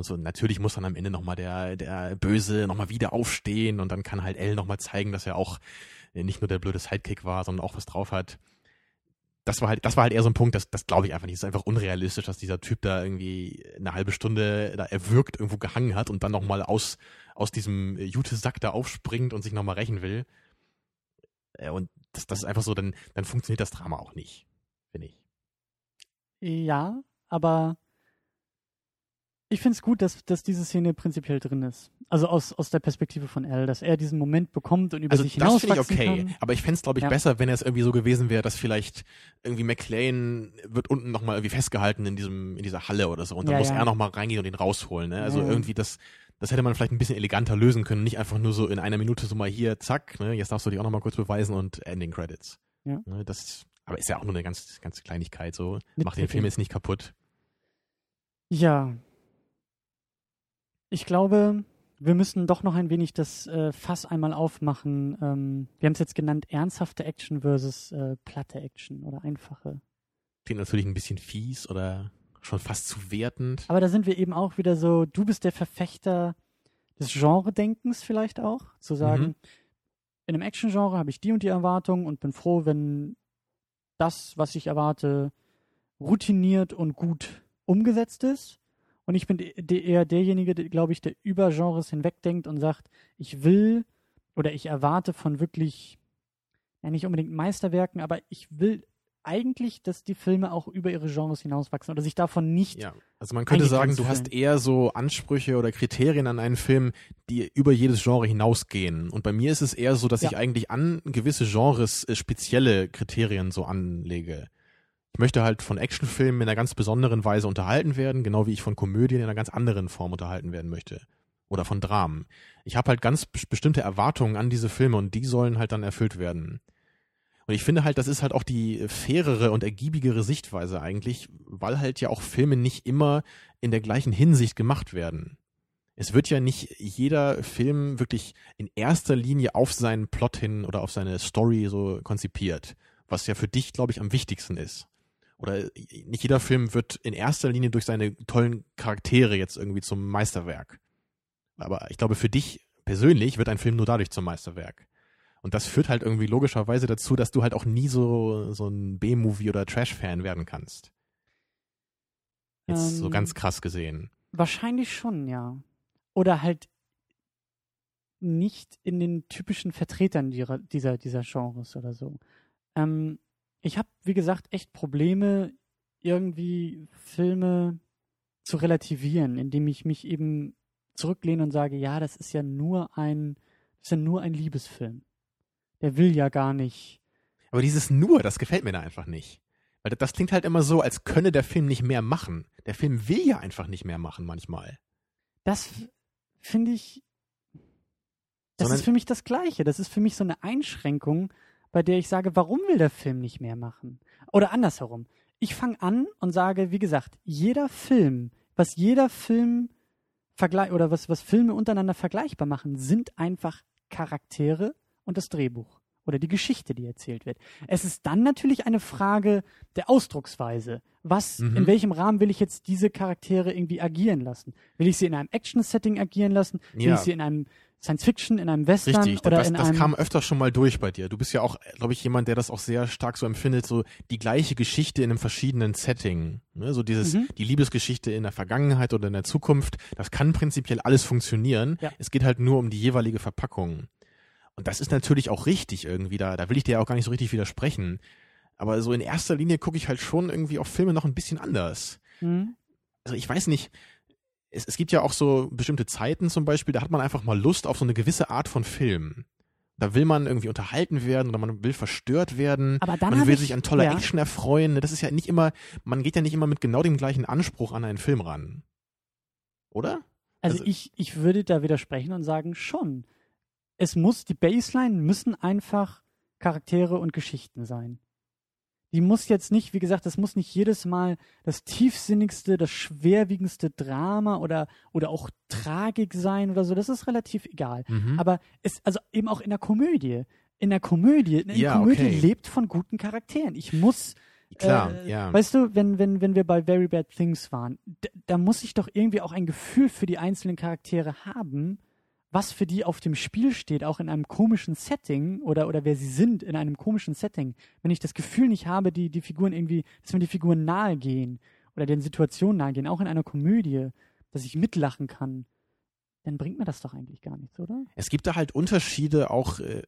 Und so, natürlich muss dann am Ende nochmal der, der Böse nochmal wieder aufstehen und dann kann halt L nochmal zeigen, dass er auch äh, nicht nur der blöde Sidekick war, sondern auch was drauf hat. Das war halt, das war halt eher so ein Punkt, das, das glaube ich einfach nicht. Es ist einfach unrealistisch, dass dieser Typ da irgendwie eine halbe Stunde da erwürgt irgendwo gehangen hat und dann nochmal aus, aus diesem äh, Jute-Sack da aufspringt und sich nochmal rächen will. Äh, Und das, das ist einfach so, dann, dann funktioniert das Drama auch nicht, finde ich. Ja, aber ich finde es gut, dass, dass diese Szene prinzipiell drin ist. Also aus, aus der Perspektive von L, dass er diesen Moment bekommt und über Also sich das finde ich okay, kann. aber ich fände es, glaube ich, Ja. besser, wenn es irgendwie so gewesen wäre, dass vielleicht irgendwie McLean wird unten nochmal irgendwie festgehalten in diesem, in dieser Halle oder so und dann Ja, muss ja. er nochmal reingehen und ihn rausholen. Ne? Also irgendwie das, das hätte man vielleicht ein bisschen eleganter lösen können, nicht einfach nur so in einer Minute so mal hier, zack, ne? jetzt darfst du dich auch nochmal kurz beweisen und Ending Credits. Ja. Ne? Das, aber ist ja auch nur eine ganz, ganz Kleinigkeit so. Macht den. Film jetzt nicht kaputt. Ja. Ich glaube, wir müssen doch noch ein wenig das äh, Fass einmal aufmachen. Ähm, wir haben es jetzt genannt, ernsthafte Action versus äh, platte Action oder einfache. Klingt natürlich ein bisschen fies oder schon fast zu wertend. Aber da sind wir eben auch wieder so, du bist der Verfechter des Genre-Denkens vielleicht auch, zu sagen, Mhm. in einem Action-Genre habe ich die und die Erwartungen und bin froh, wenn das, was ich erwarte, routiniert und gut umgesetzt ist. Und ich bin eher derjenige, glaube ich, der über Genres hinwegdenkt und sagt, ich will oder ich erwarte von wirklich, ja nicht unbedingt Meisterwerken, aber ich will eigentlich, dass die Filme auch über ihre Genres hinauswachsen oder sich davon nicht Ja, also man könnte sagen, du hast eher so Ansprüche oder Kriterien an einen Film, die über jedes Genre hinausgehen. Und bei mir ist es eher so, dass Ja. ich eigentlich an gewisse Genres äh, spezielle Kriterien so anlege. Ich möchte halt von Actionfilmen in einer ganz besonderen Weise unterhalten werden, genau wie ich von Komödien in einer ganz anderen Form unterhalten werden möchte. Oder von Dramen. Ich habe halt ganz bes- bestimmte Erwartungen an diese Filme und die sollen halt dann erfüllt werden. Und ich finde halt, das ist halt auch die fairere und ergiebigere Sichtweise eigentlich, weil halt ja auch Filme nicht immer in der gleichen Hinsicht gemacht werden. Es wird ja nicht jeder Film wirklich in erster Linie auf seinen Plot hin oder auf seine Story so konzipiert, was ja für dich, glaube ich, am wichtigsten ist. Oder nicht jeder Film wird in erster Linie durch seine tollen Charaktere jetzt irgendwie zum Meisterwerk. Aber ich glaube, für dich persönlich wird ein Film nur dadurch zum Meisterwerk. Und das führt halt irgendwie logischerweise dazu, dass du halt auch nie so, so ein B-Movie oder Trash-Fan werden kannst. Jetzt ähm, so ganz krass gesehen. Wahrscheinlich schon, ja. Oder halt nicht in den typischen Vertretern dieser, dieser, dieser Genres oder so. Ähm, ich habe, wie gesagt, echt Probleme, irgendwie Filme zu relativieren, indem ich mich eben zurücklehne und sage, ja, das ist ja nur ein, das ist ja nur ein Liebesfilm. Der will ja gar nicht. Aber dieses nur, das gefällt mir da einfach nicht. Weil das klingt halt immer so, als könne der Film nicht mehr machen. Der Film will ja einfach nicht mehr machen manchmal. Das finde ich. Das Sondern ist für mich das Gleiche. Das ist für mich so eine Einschränkung, bei der ich sage, warum will der Film nicht mehr machen? Oder andersherum. Ich fange an und sage, wie gesagt, jeder Film, was jeder Film vergleich oder was, was Filme untereinander vergleichbar machen, sind einfach Charaktere und das Drehbuch oder die Geschichte, die erzählt wird. Es ist dann natürlich eine Frage der Ausdrucksweise. Was, mhm. in welchem Rahmen will ich jetzt diese Charaktere irgendwie agieren lassen? Will ich sie in einem Action-Setting agieren lassen? Will ja. ich sie in einem Science Fiction, in einem Western Richtig, oder das, in das einem kam öfter schon mal durch bei dir. Du bist ja auch, glaube ich, jemand, der das auch sehr stark so empfindet, so die gleiche Geschichte in einem verschiedenen Setting. Ne? So dieses, mhm. die Liebesgeschichte in der Vergangenheit oder in der Zukunft, das kann prinzipiell alles funktionieren. Ja. Es geht halt nur um die jeweilige Verpackung. Und das ist natürlich auch richtig irgendwie, da, da will ich dir auch gar nicht so richtig widersprechen. Aber so in erster Linie gucke ich halt schon irgendwie auf Filme noch ein bisschen anders. Mhm. Also ich weiß nicht, es, es gibt ja auch so bestimmte Zeiten zum Beispiel, da hat man einfach mal Lust auf so eine gewisse Art von Film. Da will man irgendwie unterhalten werden oder man will verstört werden. Aber dann man will ich, sich an toller ja. Action erfreuen. Das ist ja nicht immer, man geht ja nicht immer mit genau dem gleichen Anspruch an einen Film ran. Oder? Also, also ich, ich würde da widersprechen und sagen, schon. Es muss, die Baseline müssen einfach Charaktere und Geschichten sein die muss jetzt nicht, wie gesagt, das muss nicht jedes Mal das tiefsinnigste, das schwerwiegendste Drama oder, oder auch Tragik sein oder so. Das ist relativ egal. Mhm. Aber es, also eben auch in der Komödie. In der Komödie, eine ja, Komödie okay. lebt von guten Charakteren. Ich muss, Klar, äh, ja. Weißt du, wenn, wenn, wenn wir bei Very Bad Things waren, da muss ich doch irgendwie auch ein Gefühl für die einzelnen Charaktere haben, was für die auf dem Spiel steht, auch in einem komischen Setting oder, oder wer sie sind in einem komischen Setting, wenn ich das Gefühl nicht habe, die, die Figuren irgendwie, dass mir die Figuren nahe gehen oder den Situationen nahe gehen, auch in einer Komödie, dass ich mitlachen kann, dann bringt mir das doch eigentlich gar nichts, oder? Es gibt da halt Unterschiede auch, äh,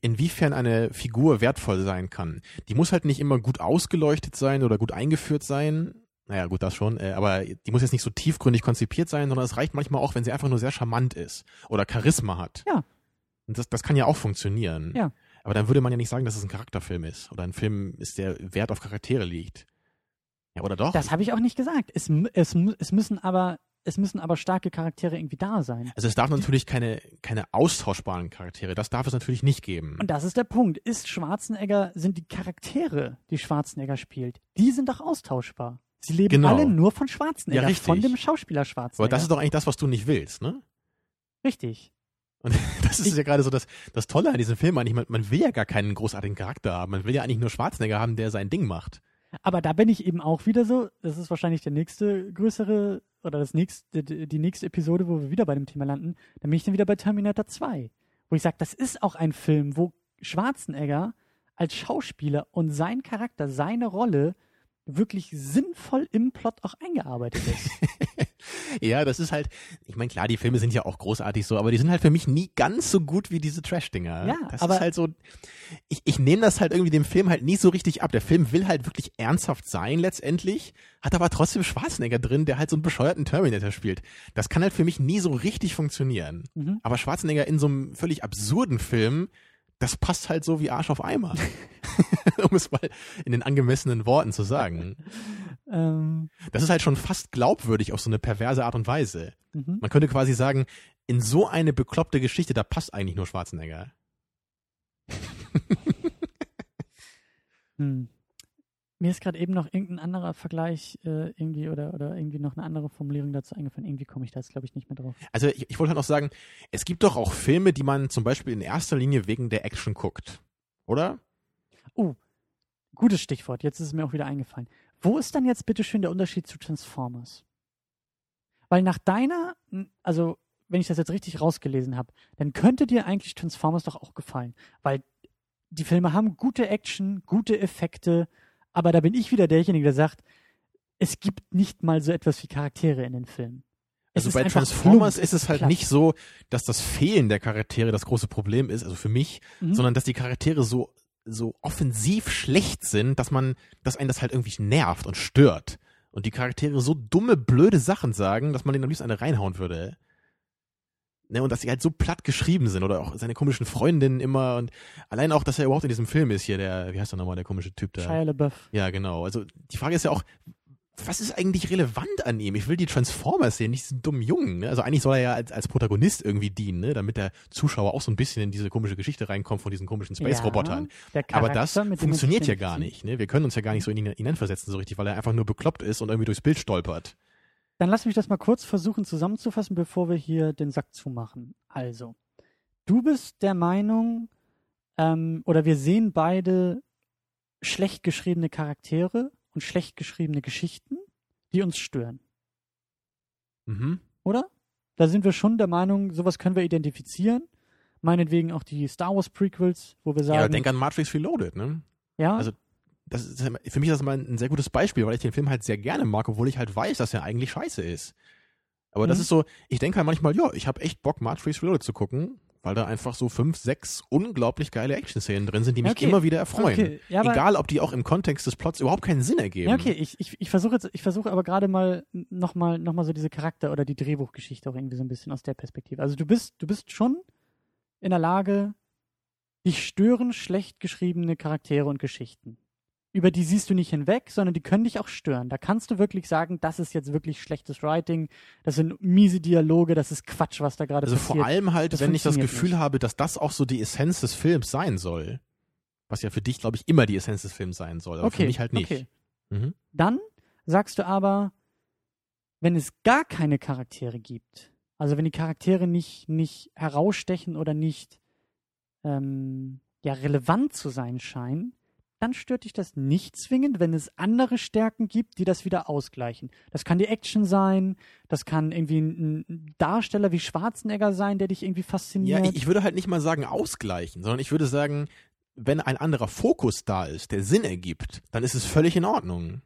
inwiefern eine Figur wertvoll sein kann. Die muss halt nicht immer gut ausgeleuchtet sein oder gut eingeführt sein, naja, gut, das schon. Äh, aber die muss jetzt nicht so tiefgründig konzipiert sein, sondern es reicht manchmal auch, wenn sie einfach nur sehr charmant ist oder Charisma hat. Ja. Und das, das kann ja auch funktionieren. Ja. Aber dann würde man ja nicht sagen, dass es ein Charakterfilm ist oder ein Film ist, der Wert auf Charaktere liegt. Ja, oder doch? Das habe ich auch nicht gesagt. Es, es, es müssen aber es müssen aber starke Charaktere irgendwie da sein. Also es darf natürlich keine, keine austauschbaren Charaktere, das darf es natürlich nicht geben. Und das ist der Punkt. Ist Schwarzenegger, sind die Charaktere, die Schwarzenegger spielt, die sind doch austauschbar. Sie leben genau. alle nur von Schwarzenegger, ja, richtig. von dem Schauspieler Schwarzenegger. Aber das ist doch eigentlich das, was du nicht willst, ne? Richtig. Und das ist ich, ja gerade so das, das Tolle an diesem Film eigentlich. Man, man will ja gar keinen großartigen Charakter haben. Man will ja eigentlich nur Schwarzenegger haben, der sein Ding macht. Aber da bin ich eben auch wieder so, das ist wahrscheinlich der nächste größere oder das nächste, die nächste Episode, wo wir wieder bei dem Thema landen. Dann bin ich dann wieder bei Terminator 2. Wo ich sage, das ist auch ein Film, wo Schwarzenegger als Schauspieler und sein Charakter, seine Rolle wirklich sinnvoll im Plot auch eingearbeitet ist. ja, das ist halt, ich meine, klar, die Filme sind ja auch großartig so, aber die sind halt für mich nie ganz so gut wie diese Trash-Dinger. Ja, das aber ist halt so, ich, ich nehme das halt irgendwie dem Film halt nie so richtig ab. Der Film will halt wirklich ernsthaft sein letztendlich, hat aber trotzdem Schwarzenegger drin, der halt so einen bescheuerten Terminator spielt. Das kann halt für mich nie so richtig funktionieren. Mhm. Aber Schwarzenegger in so einem völlig absurden Film, das passt halt so wie Arsch auf Eimer. um es mal in den angemessenen Worten zu sagen. Ähm. Das ist halt schon fast glaubwürdig auf so eine perverse Art und Weise. Mhm. Man könnte quasi sagen, in so eine bekloppte Geschichte, da passt eigentlich nur Schwarzenegger. Hm. Mir ist gerade eben noch irgendein anderer Vergleich äh, irgendwie oder, oder irgendwie noch eine andere Formulierung dazu eingefallen. Irgendwie komme ich da jetzt, glaube ich, nicht mehr drauf. Also ich, ich wollte halt noch sagen, es gibt doch auch Filme, die man zum Beispiel in erster Linie wegen der Action guckt, oder? Oh, gutes Stichwort. Jetzt ist es mir auch wieder eingefallen. Wo ist dann jetzt bitteschön der Unterschied zu Transformers? Weil nach deiner, also wenn ich das jetzt richtig rausgelesen habe, dann könnte dir eigentlich Transformers doch auch gefallen. Weil die Filme haben gute Action, gute Effekte, aber da bin ich wieder derjenige, der sagt, es gibt nicht mal so etwas wie Charaktere in den Filmen. Also bei Transformers ist es halt platt. nicht so, dass das Fehlen der Charaktere das große Problem ist, also für mich, mhm. sondern dass die Charaktere so so offensiv schlecht sind, dass man, dass einen das halt irgendwie nervt und stört. Und die Charaktere so dumme, blöde Sachen sagen, dass man denen am liebsten eine reinhauen würde. Ne, und dass sie halt so platt geschrieben sind oder auch seine komischen Freundinnen immer und allein auch, dass er überhaupt in diesem Film ist hier, der, wie heißt der nochmal, der komische Typ da? Shia LaBeouf. Ja, genau. Also die Frage ist ja auch, was ist eigentlich relevant an ihm? Ich will die Transformers sehen, nicht diesen dummen Jungen. Ne? Also eigentlich soll er ja als, als Protagonist irgendwie dienen, ne? damit der Zuschauer auch so ein bisschen in diese komische Geschichte reinkommt von diesen komischen Space-Robotern. Ja, Aber das funktioniert ja gar nicht. Ne? Wir können uns ja gar nicht so in ihn hineinversetzen so richtig, weil er einfach nur bekloppt ist und irgendwie durchs Bild stolpert. Dann lass mich das mal kurz versuchen zusammenzufassen, bevor wir hier den Sack zumachen. Also, du bist der Meinung, ähm, oder wir sehen beide schlecht geschriebene Charaktere und schlecht geschriebene Geschichten, die uns stören. Mhm. Oder? Da sind wir schon der Meinung, sowas können wir identifizieren. Meinetwegen auch die Star Wars Prequels, wo wir sagen. Ja, denk an Matrix Reloaded, ne? Ja. Also das ist, für mich ist das mal ein sehr gutes Beispiel, weil ich den Film halt sehr gerne mag, obwohl ich halt weiß, dass er eigentlich scheiße ist. Aber mhm. das ist so, ich denke halt manchmal, ja, ich habe echt Bock, Matrix Reloaded zu gucken, weil da einfach so fünf, sechs unglaublich geile Action-Szenen drin sind, die mich okay. immer wieder erfreuen. Okay. Ja, Egal, ob die auch im Kontext des Plots überhaupt keinen Sinn ergeben. Ja, okay, ich, ich, ich versuche jetzt, ich versuche aber gerade mal nochmal noch mal so diese Charakter- oder die Drehbuchgeschichte auch irgendwie so ein bisschen aus der Perspektive. Also du bist, du bist schon in der Lage, dich stören schlecht geschriebene Charaktere und Geschichten über die siehst du nicht hinweg, sondern die können dich auch stören. Da kannst du wirklich sagen, das ist jetzt wirklich schlechtes Writing, das sind miese Dialoge, das ist Quatsch, was da gerade also passiert. Also vor allem halt, das wenn ich das Gefühl nicht. habe, dass das auch so die Essenz des Films sein soll. Was ja für dich, glaube ich, immer die Essenz des Films sein soll, aber okay, für mich halt nicht. Okay. Mhm. Dann sagst du aber, wenn es gar keine Charaktere gibt, also wenn die Charaktere nicht, nicht herausstechen oder nicht ähm, ja, relevant zu sein scheinen, dann stört dich das nicht zwingend, wenn es andere Stärken gibt, die das wieder ausgleichen. Das kann die Action sein, das kann irgendwie ein Darsteller wie Schwarzenegger sein, der dich irgendwie fasziniert. Ja, ich, ich würde halt nicht mal sagen ausgleichen, sondern ich würde sagen, wenn ein anderer Fokus da ist, der Sinn ergibt, dann ist es völlig in Ordnung.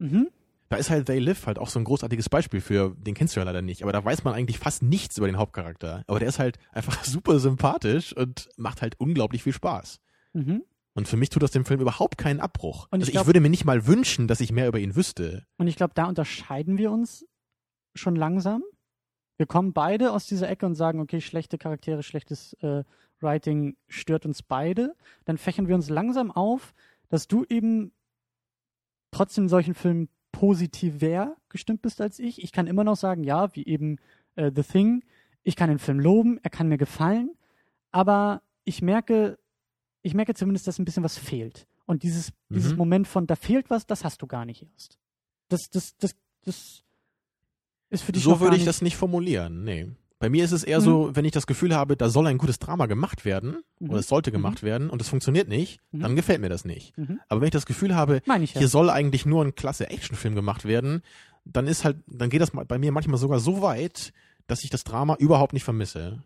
Mhm. Da ist halt They Live halt auch so ein großartiges Beispiel für, den kennst du ja leider nicht, aber da weiß man eigentlich fast nichts über den Hauptcharakter. Aber der ist halt einfach super sympathisch und macht halt unglaublich viel Spaß. Mhm. Und für mich tut das dem Film überhaupt keinen Abbruch. Und ich also glaub, ich würde mir nicht mal wünschen, dass ich mehr über ihn wüsste. Und ich glaube, da unterscheiden wir uns schon langsam. Wir kommen beide aus dieser Ecke und sagen, okay, schlechte Charaktere, schlechtes äh, Writing stört uns beide. Dann fächern wir uns langsam auf, dass du eben trotzdem in solchen Filmen positiver gestimmt bist als ich. Ich kann immer noch sagen, ja, wie eben äh, The Thing, ich kann den Film loben, er kann mir gefallen, aber ich merke, ich merke zumindest, dass ein bisschen was fehlt. Und dieses, mhm. dieses Moment von, da fehlt was, das hast du gar nicht erst. Das, das, das, das ist für dich So würde ich das nicht formulieren, nee. Bei mir ist es eher mhm. so, wenn ich das Gefühl habe, da soll ein gutes Drama gemacht werden, mhm. oder es sollte gemacht mhm. werden, und es funktioniert nicht, mhm. dann gefällt mir das nicht. Mhm. Aber wenn ich das Gefühl habe, ich hier soll eigentlich nur ein klasse Actionfilm gemacht werden, dann ist halt, dann geht das bei mir manchmal sogar so weit, dass ich das Drama überhaupt nicht vermisse.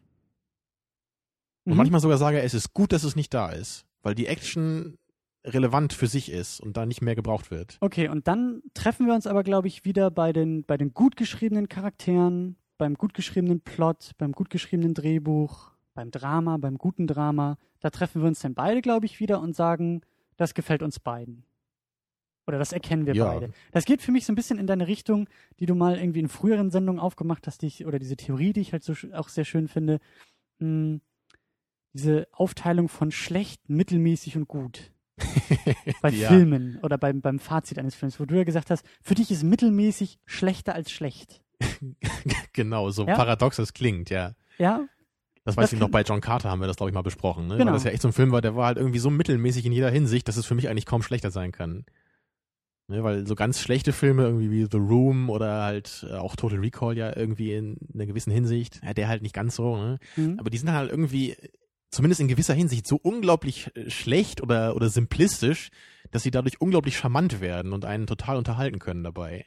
Und mhm. manchmal sogar sage, es ist gut, dass es nicht da ist, weil die Action relevant für sich ist und da nicht mehr gebraucht wird. Okay, und dann treffen wir uns aber, glaube ich, wieder bei den, bei den gut geschriebenen Charakteren, beim gut geschriebenen Plot, beim gut geschriebenen Drehbuch, beim Drama, beim guten Drama. Da treffen wir uns dann beide, glaube ich, wieder und sagen, das gefällt uns beiden. Oder das erkennen wir ja. beide. Das geht für mich so ein bisschen in deine Richtung, die du mal irgendwie in früheren Sendungen aufgemacht hast, die ich, oder diese Theorie, die ich halt so auch sehr schön finde. Hm, diese Aufteilung von schlecht, mittelmäßig und gut. bei ja. Filmen oder beim, beim Fazit eines Films, wo du ja gesagt hast, für dich ist mittelmäßig schlechter als schlecht. genau, so ja? paradox es klingt, ja. Ja. Das weiß Das ich noch, bei John Carter haben wir das, glaube ich, mal besprochen, ne? Genau. Weil das ja echt so ein Film war, der war halt irgendwie so mittelmäßig in jeder Hinsicht, dass es für mich eigentlich kaum schlechter sein kann. Ne? Weil so ganz schlechte Filme, irgendwie wie The Room oder halt äh, auch Total Recall ja irgendwie in einer gewissen Hinsicht, ja, der halt nicht ganz so, ne? Mhm. Aber die sind halt irgendwie, zumindest in gewisser Hinsicht, so unglaublich äh, schlecht oder, oder simplistisch, dass sie dadurch unglaublich charmant werden und einen total unterhalten können dabei.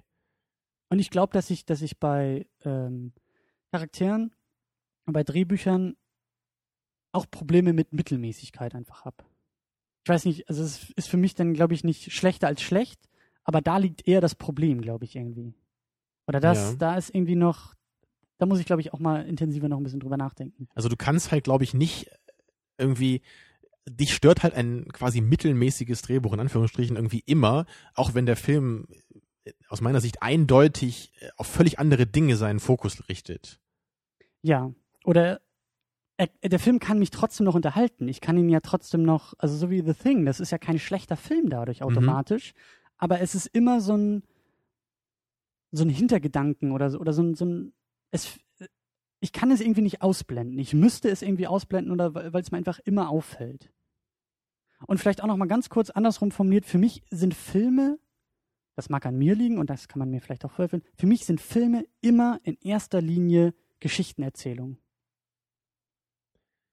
Und ich glaube, dass ich, dass ich bei ähm, Charakteren und bei Drehbüchern auch Probleme mit Mittelmäßigkeit einfach habe. Ich weiß nicht, also es ist für mich dann, glaube ich, nicht schlechter als schlecht, aber da liegt eher das Problem, glaube ich, irgendwie. Oder das, Ja. da ist irgendwie noch, da muss ich, glaube ich, auch mal intensiver noch ein bisschen drüber nachdenken. Also du kannst halt, glaube ich, nicht irgendwie, dich stört halt ein quasi mittelmäßiges Drehbuch in Anführungsstrichen irgendwie immer, auch wenn der Film äh, aus meiner Sicht eindeutig äh, auf völlig andere Dinge seinen Fokus richtet. Ja. Oder er, der Film kann mich trotzdem noch unterhalten. Ich kann ihn ja trotzdem noch, also so wie The Thing, das ist ja kein schlechter Film dadurch automatisch, aber es ist immer so ein so ein Hintergedanken oder so, oder so ein, so ein es, ich kann es irgendwie nicht ausblenden. Ich müsste es irgendwie ausblenden oder weil es mir einfach immer auffällt. Und vielleicht auch noch mal ganz kurz andersrum formuliert, für mich sind Filme, das mag an mir liegen und das kann man mir vielleicht auch vorwerfen, für mich sind Filme immer in erster Linie Geschichtenerzählung.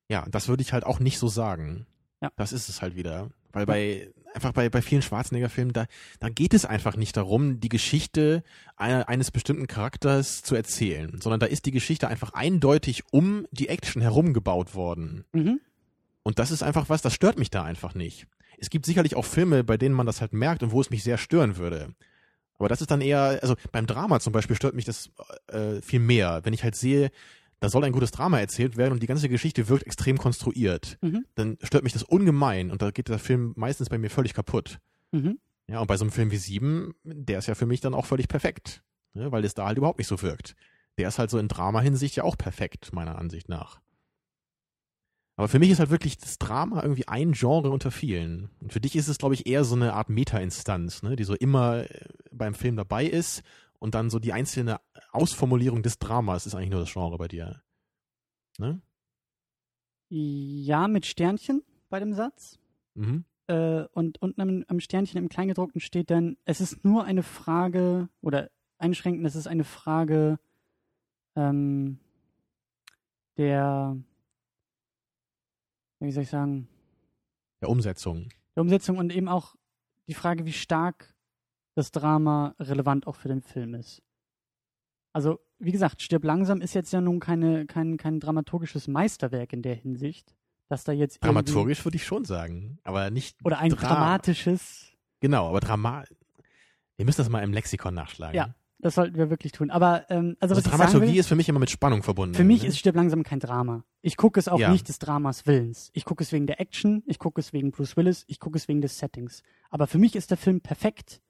Ja, das würde ich halt auch nicht so sagen. Ja. Das ist es halt wieder. Weil bei, einfach bei, bei vielen Schwarzenegger-Filmen, da, da geht es einfach nicht darum, die Geschichte einer, eines bestimmten Charakters zu erzählen, sondern da ist die Geschichte einfach eindeutig um die Action herum gebaut worden. Mhm. Und das ist einfach was, das stört mich da einfach nicht. Es gibt sicherlich auch Filme, bei denen man das halt merkt und wo es mich sehr stören würde. Aber das ist dann eher, also beim Drama zum Beispiel stört mich das äh, viel mehr. Wenn ich halt sehe, da soll ein gutes Drama erzählt werden und die ganze Geschichte wirkt extrem konstruiert, Mhm. dann stört mich das ungemein und da geht der Film meistens bei mir völlig kaputt. Mhm. Ja, und bei so einem Film wie Sieben, der ist ja für mich dann auch völlig perfekt, ne, weil es da halt überhaupt nicht so wirkt. Der ist halt so in Drama-Hinsicht ja auch perfekt, meiner Ansicht nach. Aber für mich ist halt wirklich das Drama irgendwie ein Genre unter vielen. Und für dich ist es, glaube ich, eher so eine Art Meta-Instanz, ne, die so immer äh, beim Film dabei ist und dann so die einzelne Ausformulierung des Dramas ist eigentlich nur das Genre bei dir. Ne? Ja, mit Sternchen bei dem Satz. Mhm. Äh, und unten am, am Sternchen im Kleingedruckten steht dann, es ist nur eine Frage, oder einschränken, es ist eine Frage ähm, der, wie soll ich sagen, Der Umsetzung. der Umsetzung und eben auch die Frage, wie stark das Drama relevant auch für den Film ist. Also, wie gesagt, Stirb langsam ist jetzt ja nun keine, kein, kein dramaturgisches Meisterwerk in der Hinsicht, dass da jetzt Dramaturgisch würde ich schon sagen, aber nicht oder ein Dra- dramatisches, Genau, aber Drama. Wir müssen das mal im Lexikon nachschlagen. Ja, das sollten wir wirklich tun. Aber ähm, also, Also Dramaturgie will, ist für mich immer mit Spannung verbunden. für mich ne? ist Stirb langsam kein Drama. Ich gucke es auch Ja. nicht des Dramas Willens. Ich gucke es wegen der Action, ich gucke es wegen Bruce Willis, ich gucke es wegen des Settings. Aber für mich ist der Film perfekt,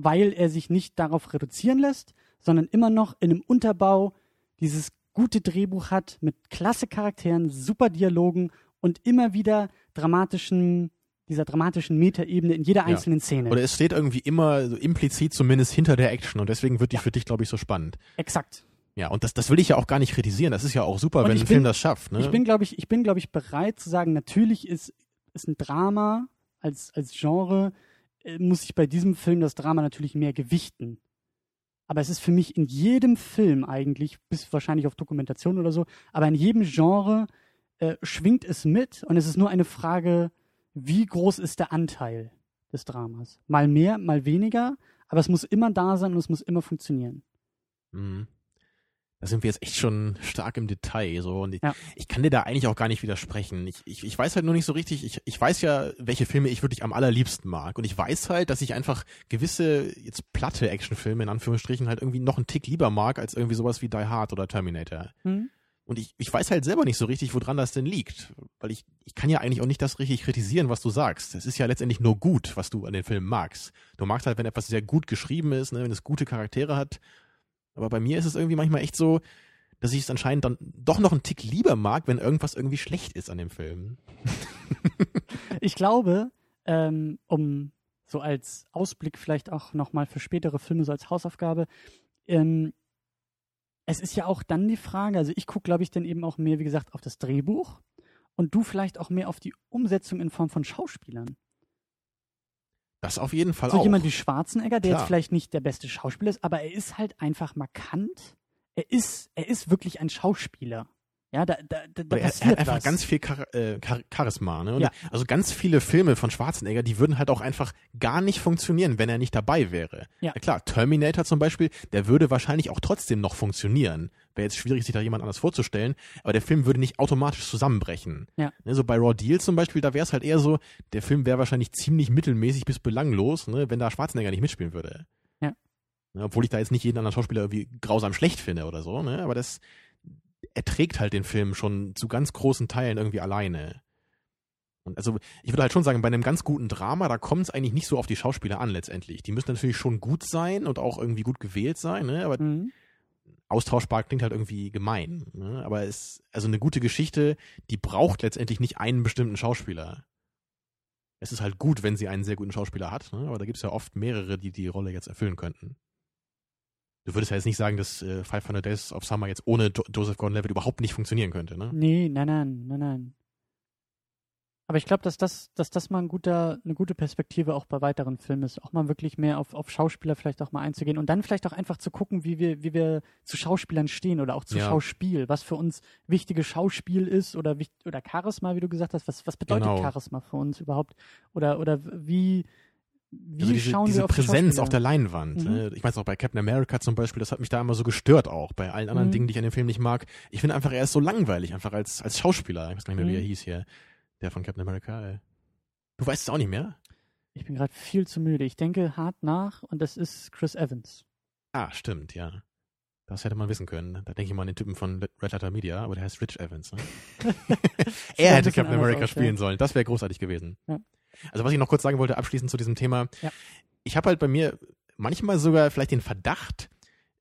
weil er sich nicht darauf reduzieren lässt, sondern immer noch in einem Unterbau dieses gute Drehbuch hat mit klasse Charakteren, super Dialogen und immer wieder dramatischen, dieser dramatischen Metaebene in jeder einzelnen Szene. Oder es steht irgendwie immer so implizit zumindest hinter der Action und deswegen wird die für dich, glaube ich, so spannend. Exakt. Ja, und das, das will ich ja auch gar nicht kritisieren. Das ist ja auch super, Und wenn ein bin- Film das schafft. Ne? Ich bin, glaube ich, ich bin, glaube ich, bereit zu sagen, natürlich ist, ist ein Drama als, als Genre, muss ich bei diesem Film das Drama natürlich mehr gewichten. Aber es ist für mich in jedem Film eigentlich, bis wahrscheinlich auf Dokumentation oder so, aber in jedem Genre äh, schwingt es mit und es ist nur eine Frage, wie groß ist der Anteil des Dramas? Mal mehr, mal weniger, aber es muss immer da sein und es muss immer funktionieren. Mhm. Da sind wir jetzt echt schon stark im Detail. So. Und ich, Ja. ich kann dir da eigentlich auch gar nicht widersprechen. Ich, ich, ich weiß halt nur nicht so richtig, ich, ich weiß ja, welche Filme ich wirklich am allerliebsten mag. Und ich weiß halt, dass ich einfach gewisse, jetzt platte Actionfilme in Anführungsstrichen halt irgendwie noch einen Tick lieber mag, als irgendwie sowas wie Die Hard oder Terminator. Hm? Und ich, ich weiß halt selber nicht so richtig, woran das denn liegt. Weil ich, ich kann ja eigentlich auch nicht das richtig kritisieren, was du sagst. Es ist ja letztendlich nur gut, was du an den Filmen magst. Du magst halt, wenn etwas sehr gut geschrieben ist, ne, wenn es gute Charaktere hat. Aber bei mir ist es irgendwie manchmal echt so, dass ich es anscheinend dann doch noch einen Tick lieber mag, wenn irgendwas irgendwie schlecht ist an dem Film. Ich glaube, ähm, um so als Ausblick vielleicht auch nochmal für spätere Filme, so als Hausaufgabe, ähm, es ist ja auch dann die Frage, also ich gucke, glaube ich, dann eben auch mehr, wie gesagt, auf das Drehbuch und du vielleicht auch mehr auf die Umsetzung in Form von Schauspielern. Das auf jeden Fall so auch. jemand wie Schwarzenegger, der Klar. jetzt vielleicht nicht der beste Schauspieler ist, aber er ist halt einfach markant. Er ist, er ist wirklich ein Schauspieler. Ja, da, da, da, er, er passiert hat einfach was. ganz viel Char äh, Char Charisma. Ne? Und Ja. Also ganz viele Filme von Schwarzenegger, die würden halt auch einfach gar nicht funktionieren, wenn er nicht dabei wäre. Ja. klar, Terminator zum Beispiel, der würde wahrscheinlich auch trotzdem noch funktionieren. Wäre jetzt schwierig, sich da jemand anders vorzustellen, aber der Film würde nicht automatisch zusammenbrechen. Ja. Ne, so bei Raw Deal zum Beispiel, da wäre es halt eher so, der Film wäre wahrscheinlich ziemlich mittelmäßig bis belanglos, ne, wenn da Schwarzenegger nicht mitspielen würde. Ja. Ne, obwohl ich da jetzt nicht jeden anderen Schauspieler irgendwie grausam schlecht finde oder so, ne? Aber das, er trägt halt den Film schon zu ganz großen Teilen irgendwie alleine. Und also ich würde halt schon sagen, bei einem ganz guten Drama, da kommt es eigentlich nicht so auf die Schauspieler an letztendlich. Die müssen natürlich schon gut sein und auch irgendwie gut gewählt sein, ne? aber Mhm. austauschbar klingt halt irgendwie gemein. Ne? Aber es, also eine gute Geschichte, die braucht letztendlich nicht einen bestimmten Schauspieler. Es ist halt gut, wenn sie einen sehr guten Schauspieler hat, ne? aber da gibt es ja oft mehrere, die die Rolle jetzt erfüllen könnten. Du würdest ja jetzt nicht sagen, dass äh, 500 Days of Summer jetzt ohne jo Joseph Gordon-Levitt überhaupt nicht funktionieren könnte, ne? Nee, nein, nein, nein, nein. Aber ich glaube, dass das, dass das mal ein guter, eine gute Perspektive auch bei weiteren Filmen ist, auch mal wirklich mehr auf, auf Schauspieler vielleicht auch mal einzugehen und dann vielleicht auch einfach zu gucken, wie wir, wie wir zu Schauspielern stehen oder auch zu Ja. Schauspiel, was für uns wichtiges Schauspiel ist oder oder Charisma, wie du gesagt hast, was, was bedeutet Genau. Charisma für uns überhaupt? Oder, oder wie, wie also diese, schauen diese wir auf die Präsenz auf der? Leinwand. Mhm. Ne? Ich weiß auch bei Captain America zum Beispiel, das hat mich da immer so gestört auch. Bei allen anderen Mhm. Dingen, die ich an dem Film nicht mag. Ich finde einfach, er ist so langweilig, einfach als, als Schauspieler. Ich weiß gar nicht mehr, wie Mhm. er hieß hier. Der von Captain America. Du weißt es auch nicht mehr? Ich bin gerade viel zu müde. Ich denke hart nach und das ist Chris Evans. Ah, stimmt, ja. Das hätte man wissen können. Da denke ich mal an den Typen von Red Letter Media, aber der heißt Rich Evans. Ne? Er hätte Captain America aus, spielen sollen. Das wäre großartig gewesen. Ja. Also was ich noch kurz sagen wollte, abschließend zu diesem Thema. Ja. Ich habe halt bei mir manchmal sogar vielleicht den Verdacht,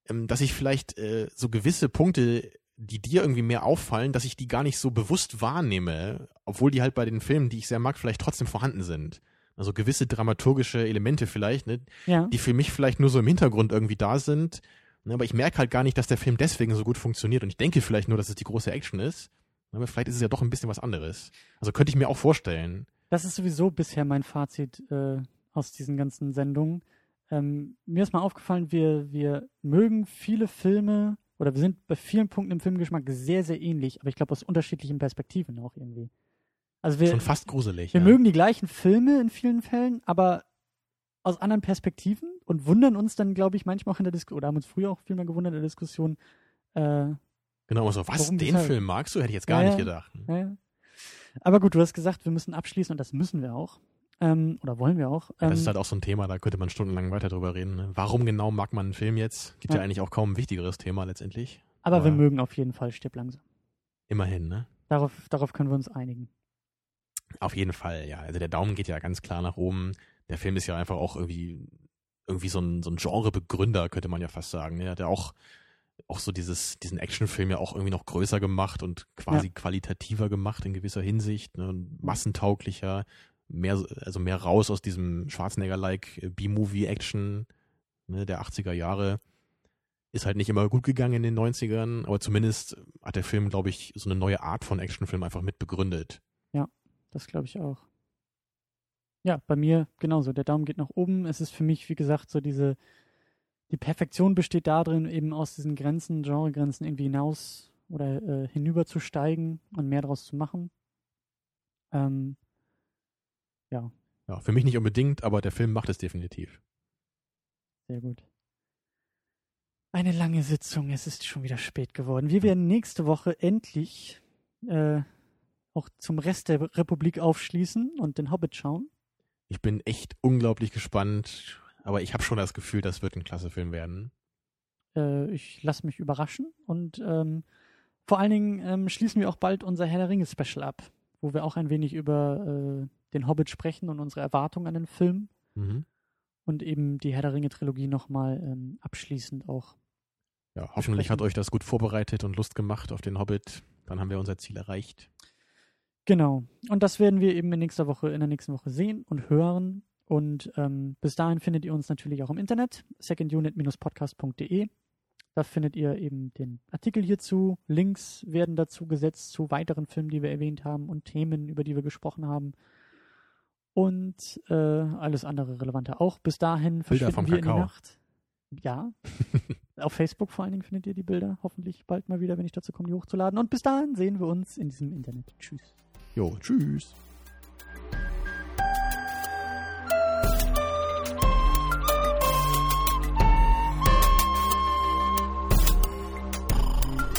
ähm, dass ich vielleicht äh, so gewisse Punkte, die dir irgendwie mehr auffallen, dass ich die gar nicht so bewusst wahrnehme, obwohl die halt bei den Filmen, die ich sehr mag, vielleicht trotzdem vorhanden sind. Also gewisse dramaturgische Elemente vielleicht, ne, Ja. die für mich vielleicht nur so im Hintergrund irgendwie da sind. Ne, aber ich merke halt gar nicht, dass der Film deswegen so gut funktioniert. Und ich denke vielleicht nur, dass es die große Action ist. Aber vielleicht ist es ja doch ein bisschen was anderes. Also könnte ich mir auch vorstellen. Das ist sowieso bisher mein Fazit äh, aus diesen ganzen Sendungen. Ähm, mir ist mal aufgefallen, wir, wir mögen viele Filme oder wir sind bei vielen Punkten im Filmgeschmack sehr, sehr ähnlich, aber ich glaube aus unterschiedlichen Perspektiven auch irgendwie. Also wir, Schon fast gruselig. wir ja. mögen die gleichen Filme in vielen Fällen, aber aus anderen Perspektiven und wundern uns dann, glaube ich, manchmal auch in der Diskussion, oder haben uns früher auch viel mehr gewundert in der Diskussion. Äh, Genau, so, was, Warum, den? Film magst du? Hätte ich jetzt gar Ja, nicht gedacht. ja. Aber gut, du hast gesagt, wir müssen abschließen und das müssen wir auch. Ähm, oder wollen wir auch. Ähm, das ist halt auch so ein Thema, da könnte man stundenlang weiter drüber reden. Ne? Warum genau mag man einen Film jetzt? Gibt ja, Ja. eigentlich auch kaum ein wichtigeres Thema letztendlich. aber wir aber- mögen auf jeden Fall Stirb langsam. Immerhin, ne? Darauf, darauf können wir uns einigen. Auf jeden Fall, ja. Also der Daumen geht ja ganz klar nach oben. Der Film ist ja einfach auch irgendwie, irgendwie so ein, so ein Genrebegründer, könnte man ja fast sagen. Er hat ja auch, auch so dieses, diesen Actionfilm ja auch irgendwie noch größer gemacht und quasi qualitativer gemacht in gewisser Hinsicht, ne? massentauglicher, mehr, also mehr raus aus diesem Schwarzenegger-like äh, B-Movie-Action ne, der 80er Jahre. Ist halt nicht immer gut gegangen in den 90ern, aber zumindest hat der Film, glaube ich, so eine neue Art von Actionfilm einfach mit begründet. Das glaube ich auch. Ja, bei mir genauso. Der Daumen geht nach oben. Es ist für mich, wie gesagt, so diese, die Perfektion besteht darin, eben aus diesen Grenzen, Genregrenzen irgendwie hinaus oder äh, hinüberzusteigen und mehr daraus zu machen. Ähm, ja, Ja, für mich nicht unbedingt, aber der Film macht es definitiv. sehr gut. Eine lange Sitzung. Es ist schon wieder spät geworden. Wir werden nächste Woche endlich äh, auch zum Rest der Republik aufschließen und den Hobbit schauen. Ich bin echt unglaublich gespannt, aber ich habe schon das Gefühl, das wird ein klasse Film werden. Äh, ich lasse mich überraschen und ähm, vor allen Dingen ähm, schließen wir auch bald unser Herr der Ringe Special ab, wo wir auch ein wenig über äh, den Hobbit sprechen und unsere Erwartungen an den Film Mhm. und eben die Herr der Ringe Trilogie nochmal ähm, abschließend auch. Ja, hoffentlich Besprechen. hat euch das gut vorbereitet und Lust gemacht auf den Hobbit. Dann haben wir unser Ziel erreicht. Genau. Und das werden wir eben in nächster Woche, in der nächsten Woche sehen und hören. Und ähm, bis dahin findet ihr uns natürlich auch im Internet, secondunit-podcast.de. Da findet ihr eben den Artikel hierzu. Links werden dazu gesetzt zu weiteren Filmen, die wir erwähnt haben und Themen, über die wir gesprochen haben. Und äh, alles andere Relevante auch. Bis dahin Bilder verschwinden wir in die. Nacht. Ja. Auf Facebook vor allen Dingen findet ihr die Bilder. Hoffentlich bald mal wieder, wenn ich dazu komme, die hochzuladen. Und bis dahin sehen wir uns in diesem Internet. Tschüss. Jo, tschüss.